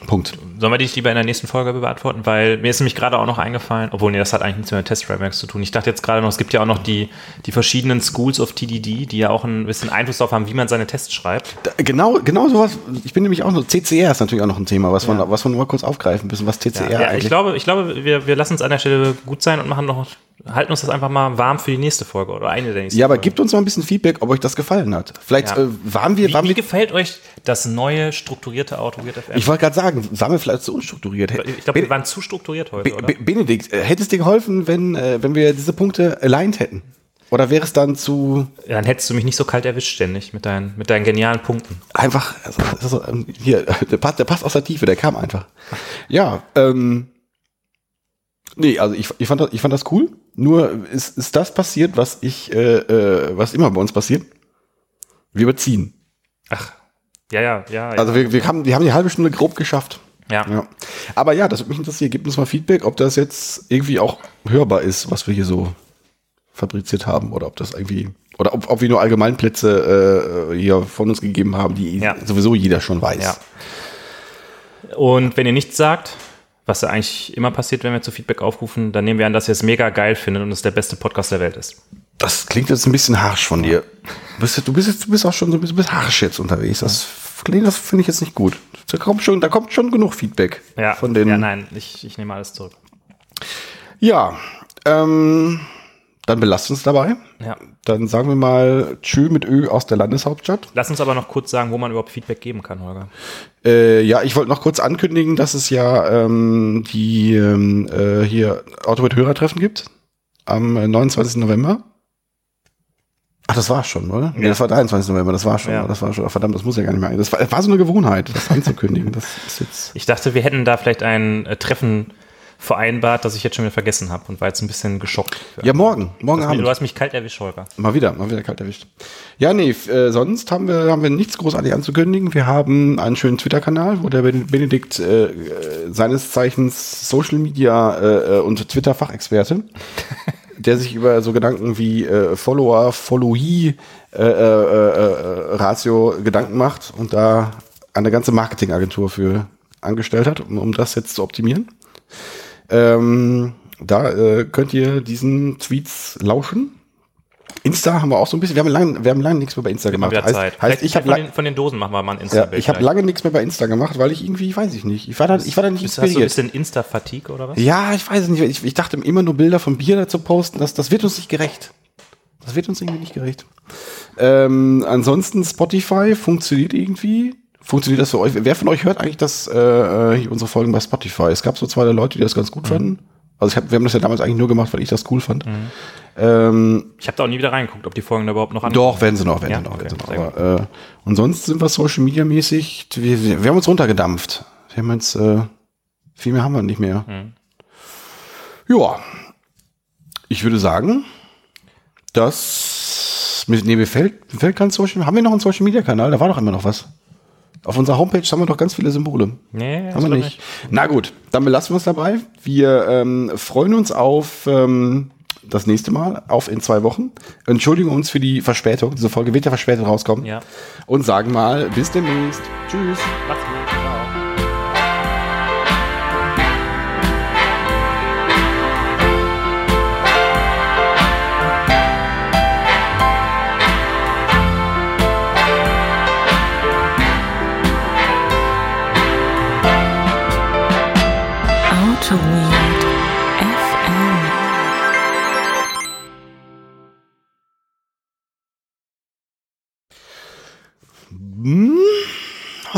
Punkt. Sollen wir die nicht lieber in der nächsten Folge beantworten? Weil mir ist nämlich gerade auch noch eingefallen, obwohl nee, das hat eigentlich nichts mehr mit Test-Frameworks zu tun. Ich dachte jetzt gerade noch, es gibt ja auch noch die, die verschiedenen Schools of TDD, die ja auch ein bisschen Einfluss darauf haben, wie man seine Tests schreibt. Da, genau, genau sowas. Ich bin nämlich auch so, CCR ist natürlich auch noch ein Thema, was, wir, was wir mal kurz aufgreifen müssen, was TCR Ja, eigentlich ich glaube, ich glaube wir, wir lassen es an der Stelle gut sein und machen noch, halten uns das einfach mal warm für die nächste Folge oder eine der nächsten Ja, aber Folgen. gebt uns mal ein bisschen Feedback, ob euch das gefallen hat. Vielleicht Ja. äh, waren wir, Wie, waren wie wir gefällt euch das neue strukturierte FM? ich wollte gerade sagen, waren wir vielleicht zu unstrukturiert. Ich glaube, wir waren zu strukturiert heute, Be Benedikt, äh, hätte es dir geholfen, wenn, äh, wenn wir diese Punkte aligned hätten? Oder wäre es dann zu dann hättest du mich nicht so kalt erwischt ständig mit deinen, mit deinen genialen Punkten. einfach, also, also, ähm, hier, *laughs* der passt, der passt aus der Tiefe, der kam einfach. Ja, ähm, nee, also ich, ich, fand das, ich fand das cool. Nur ist, ist das passiert, was ich, äh, äh, was immer bei uns passiert? Wir überziehen. Ach, ja, ja, ja. Also wir, wir, haben, wir haben die halbe Stunde grob geschafft. Ja. Ja. Aber ja, das würde mich interessieren. Gebt uns mal Feedback, ob das jetzt irgendwie auch hörbar ist, was wir hier so fabriziert haben oder ob das irgendwie oder ob, ob wir nur Allgemeinplätze äh, hier von uns gegeben haben, die Ja. sowieso jeder schon weiß. Ja. Und wenn ihr nichts sagt, was ja eigentlich immer passiert, wenn wir zu Feedback aufrufen, dann nehmen wir an, dass ihr es mega geil findet und es der beste Podcast der Welt ist. Das klingt jetzt ein bisschen harsch von dir. Du bist, du bist, jetzt, du bist auch schon so ein bisschen, harsch jetzt unterwegs. Das, klingt- das finde ich jetzt nicht gut. Da kommt schon, da kommt schon genug Feedback Ja, von den. ja nein, ich, ich nehme alles zurück. Ja, ähm, dann belasst uns dabei. Ja. Dann sagen wir mal Tschö mit Ö aus der Landeshauptstadt. Lass uns aber noch kurz sagen, wo man überhaupt Feedback geben kann, Holger. Äh, ja, ich wollte noch kurz ankündigen, dass es ja ähm, die ähm, äh, hier Auto mit Hörertreffen gibt am äh, 29. November. Ach, das war schon, oder? Nee, Ja. das war 23. November, das war schon, Ja. das war schon. Verdammt, das muss ja gar nicht mehr. Das war, das war so eine Gewohnheit, das anzukündigen. Das ist jetzt. Ich dachte, wir hätten da vielleicht ein äh, Treffen vereinbart, das ich jetzt schon wieder vergessen habe und war jetzt ein bisschen geschockt. Ja, morgen, morgen du Abend. hast mich kalt erwischt, Holger. Mal wieder, mal wieder kalt erwischt. Ja, nee, äh, sonst haben wir, haben wir nichts großartig anzukündigen. Wir haben einen schönen Twitter-Kanal, wo der Ben- Benedikt äh, äh, seines Zeichens Social Media äh, äh, und Twitter-Fachexperte, der sich über so Gedanken wie äh, Follower, Followee, äh, äh, äh, Ratio Gedanken macht und da eine ganze Marketingagentur für angestellt hat, um, um das jetzt zu optimieren. Ähm, da äh, könnt ihr diesen Tweets lauschen. Insta haben wir auch so ein bisschen, wir haben lange, wir haben lange nichts mehr bei Insta gemacht. wieder Zeit. heißt ich habe von, von den Dosen machen wir mal ein ja, Insta-Bild. ich habe lange nichts mehr bei Insta gemacht, weil ich irgendwie, weiß ich nicht, ich war da, ich war da nicht Bist, hast du ein inspiriert. bisschen Insta-Fatigue oder was? Ja, ich weiß es nicht. Ich, ich dachte immer nur Bilder von Bier dazu posten, das, das wird uns nicht gerecht. Das wird uns irgendwie nicht gerecht. Ähm, ansonsten Spotify funktioniert irgendwie. Funktioniert das für euch? Wer von euch hört eigentlich das, äh, äh, unsere Folgen bei Spotify? Es gab so zwei Leute, die das ganz Mhm. gut fanden. Also hab, wir haben das ja damals eigentlich nur gemacht, weil ich das cool fand. Ähm, Ich habe da auch nie wieder reingeguckt, ob die Folgen da überhaupt noch an. doch, werden sie noch, werden Ja? sie noch, Okay, werden sie noch. Aber, äh, und sonst sind wir Social Media mäßig, wir, wir haben uns runtergedampft. Wir haben jetzt, äh, viel mehr haben wir nicht mehr. Mhm. Ja. Ich würde sagen, dass, nee, mir fällt, mir fällt kein Social, haben wir noch einen Social Media Kanal? Da war doch immer noch was. Auf unserer Homepage haben wir doch ganz viele Symbole. Nee, das Haben wir glaub nicht. Na gut, dann belassen wir es dabei. Wir ähm, freuen uns auf ähm, das nächste Mal, auf in zwei Wochen. Entschuldigen uns für die Verspätung. Diese Folge wird ja verspätet rauskommen. Ja. Und sagen mal, bis demnächst. Tschüss. Macht's gut. Ciao.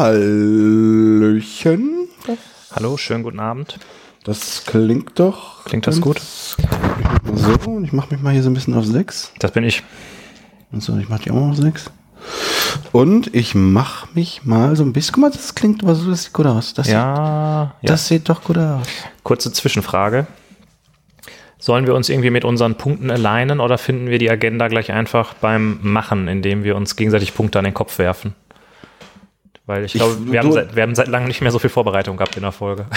Hallöchen. Hallo, schönen guten Abend. Das klingt doch. Klingt das gut? So und ich mache mich mal hier so ein bisschen auf 6. Das bin ich. Und so, ich mache die auch mal auf 6. Und ich mache mich mal so ein bisschen. Guck mal, das klingt aber so, das sieht gut aus. Das, Ja, ja. sieht, das sieht doch gut aus. Kurze Zwischenfrage. Sollen wir uns irgendwie mit unseren Punkten alignen oder finden wir die Agenda gleich einfach beim Machen, indem wir uns gegenseitig Punkte an den Kopf werfen? Weil ich Ich- glaube, wir, haben du- seit, wir haben seit langem nicht mehr so viel Vorbereitung gehabt in der Folge. *laughs*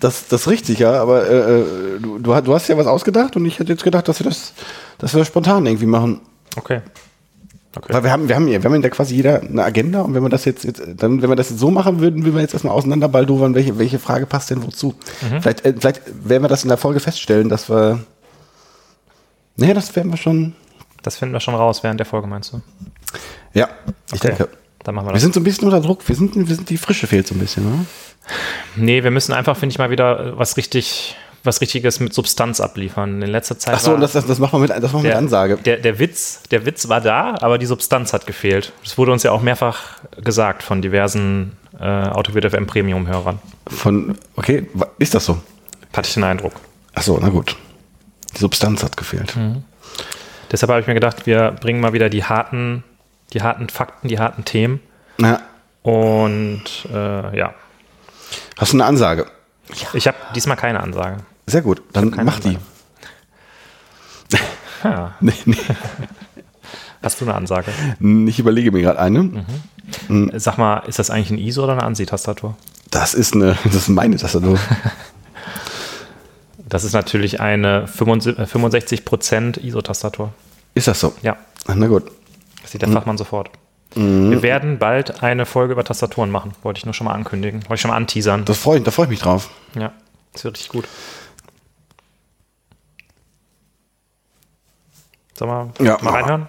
Das, das ist richtig, ja, aber äh, äh, du, du hast- ja was ausgedacht und ich hätte jetzt gedacht, dass wir das, dass wir das spontan irgendwie machen. Okay. Okay. Weil wir haben, wir haben ja, wir haben ja quasi jeder eine Agenda und wenn wir das jetzt, jetzt dann, wenn wir das jetzt so machen würden, würden wir jetzt erstmal auseinanderbaldowern, welche, welche Frage passt denn wozu. Vielleicht, äh, vielleicht werden wir das in der Folge feststellen, dass wir, nee, das werden wir schon, Das finden wir schon raus während der Folge, meinst du? ja, ich Okay. denke. Dann machen wir Wir das. sind so ein bisschen unter Druck, wir sind, wir sind, die Frische fehlt so ein bisschen, ne? Nee, wir müssen einfach, finde ich, mal wieder äh, was richtig, was Richtiges mit Substanz abliefern. In letzter Zeit Ach so, das, das, das machen wir mit, das machen wir mit der, Ansage. Der, der, Witz, der Witz war da, aber die Substanz hat gefehlt. Das wurde uns ja auch mehrfach gesagt von diversen äh, Autowirt FM Premium-Hörern. Von, okay, ist das so? Hatte ich den Eindruck. Ach so, na gut. Die Substanz hat gefehlt. Deshalb habe ich mir gedacht, wir bringen mal wieder die harten, die harten Fakten, die harten Themen. Ja. Und äh, ja, Hast du eine Ansage? ich habe diesmal keine Ansage. Sehr gut, dann mach die. Ja, *laughs* Nee, nee. hast du eine Ansage? Ich überlege mir gerade eine. Sag mal, ist das eigentlich ein ISO oder eine ANSI-Tastatur? Das ist eine, das ist meine Tastatur. *laughs* Das ist natürlich eine 65% 65% ISO-Tastatur. Ist das so? Ja, Na gut. Sieht der Fachmann sofort. Wir werden bald eine Folge über Tastaturen machen. Wollte ich nur schon mal ankündigen. Wollte ich schon mal anteasern. Das freu, da freue ich mich drauf. Ja, das wird richtig gut. Sollen wir Ja, mal reinhören?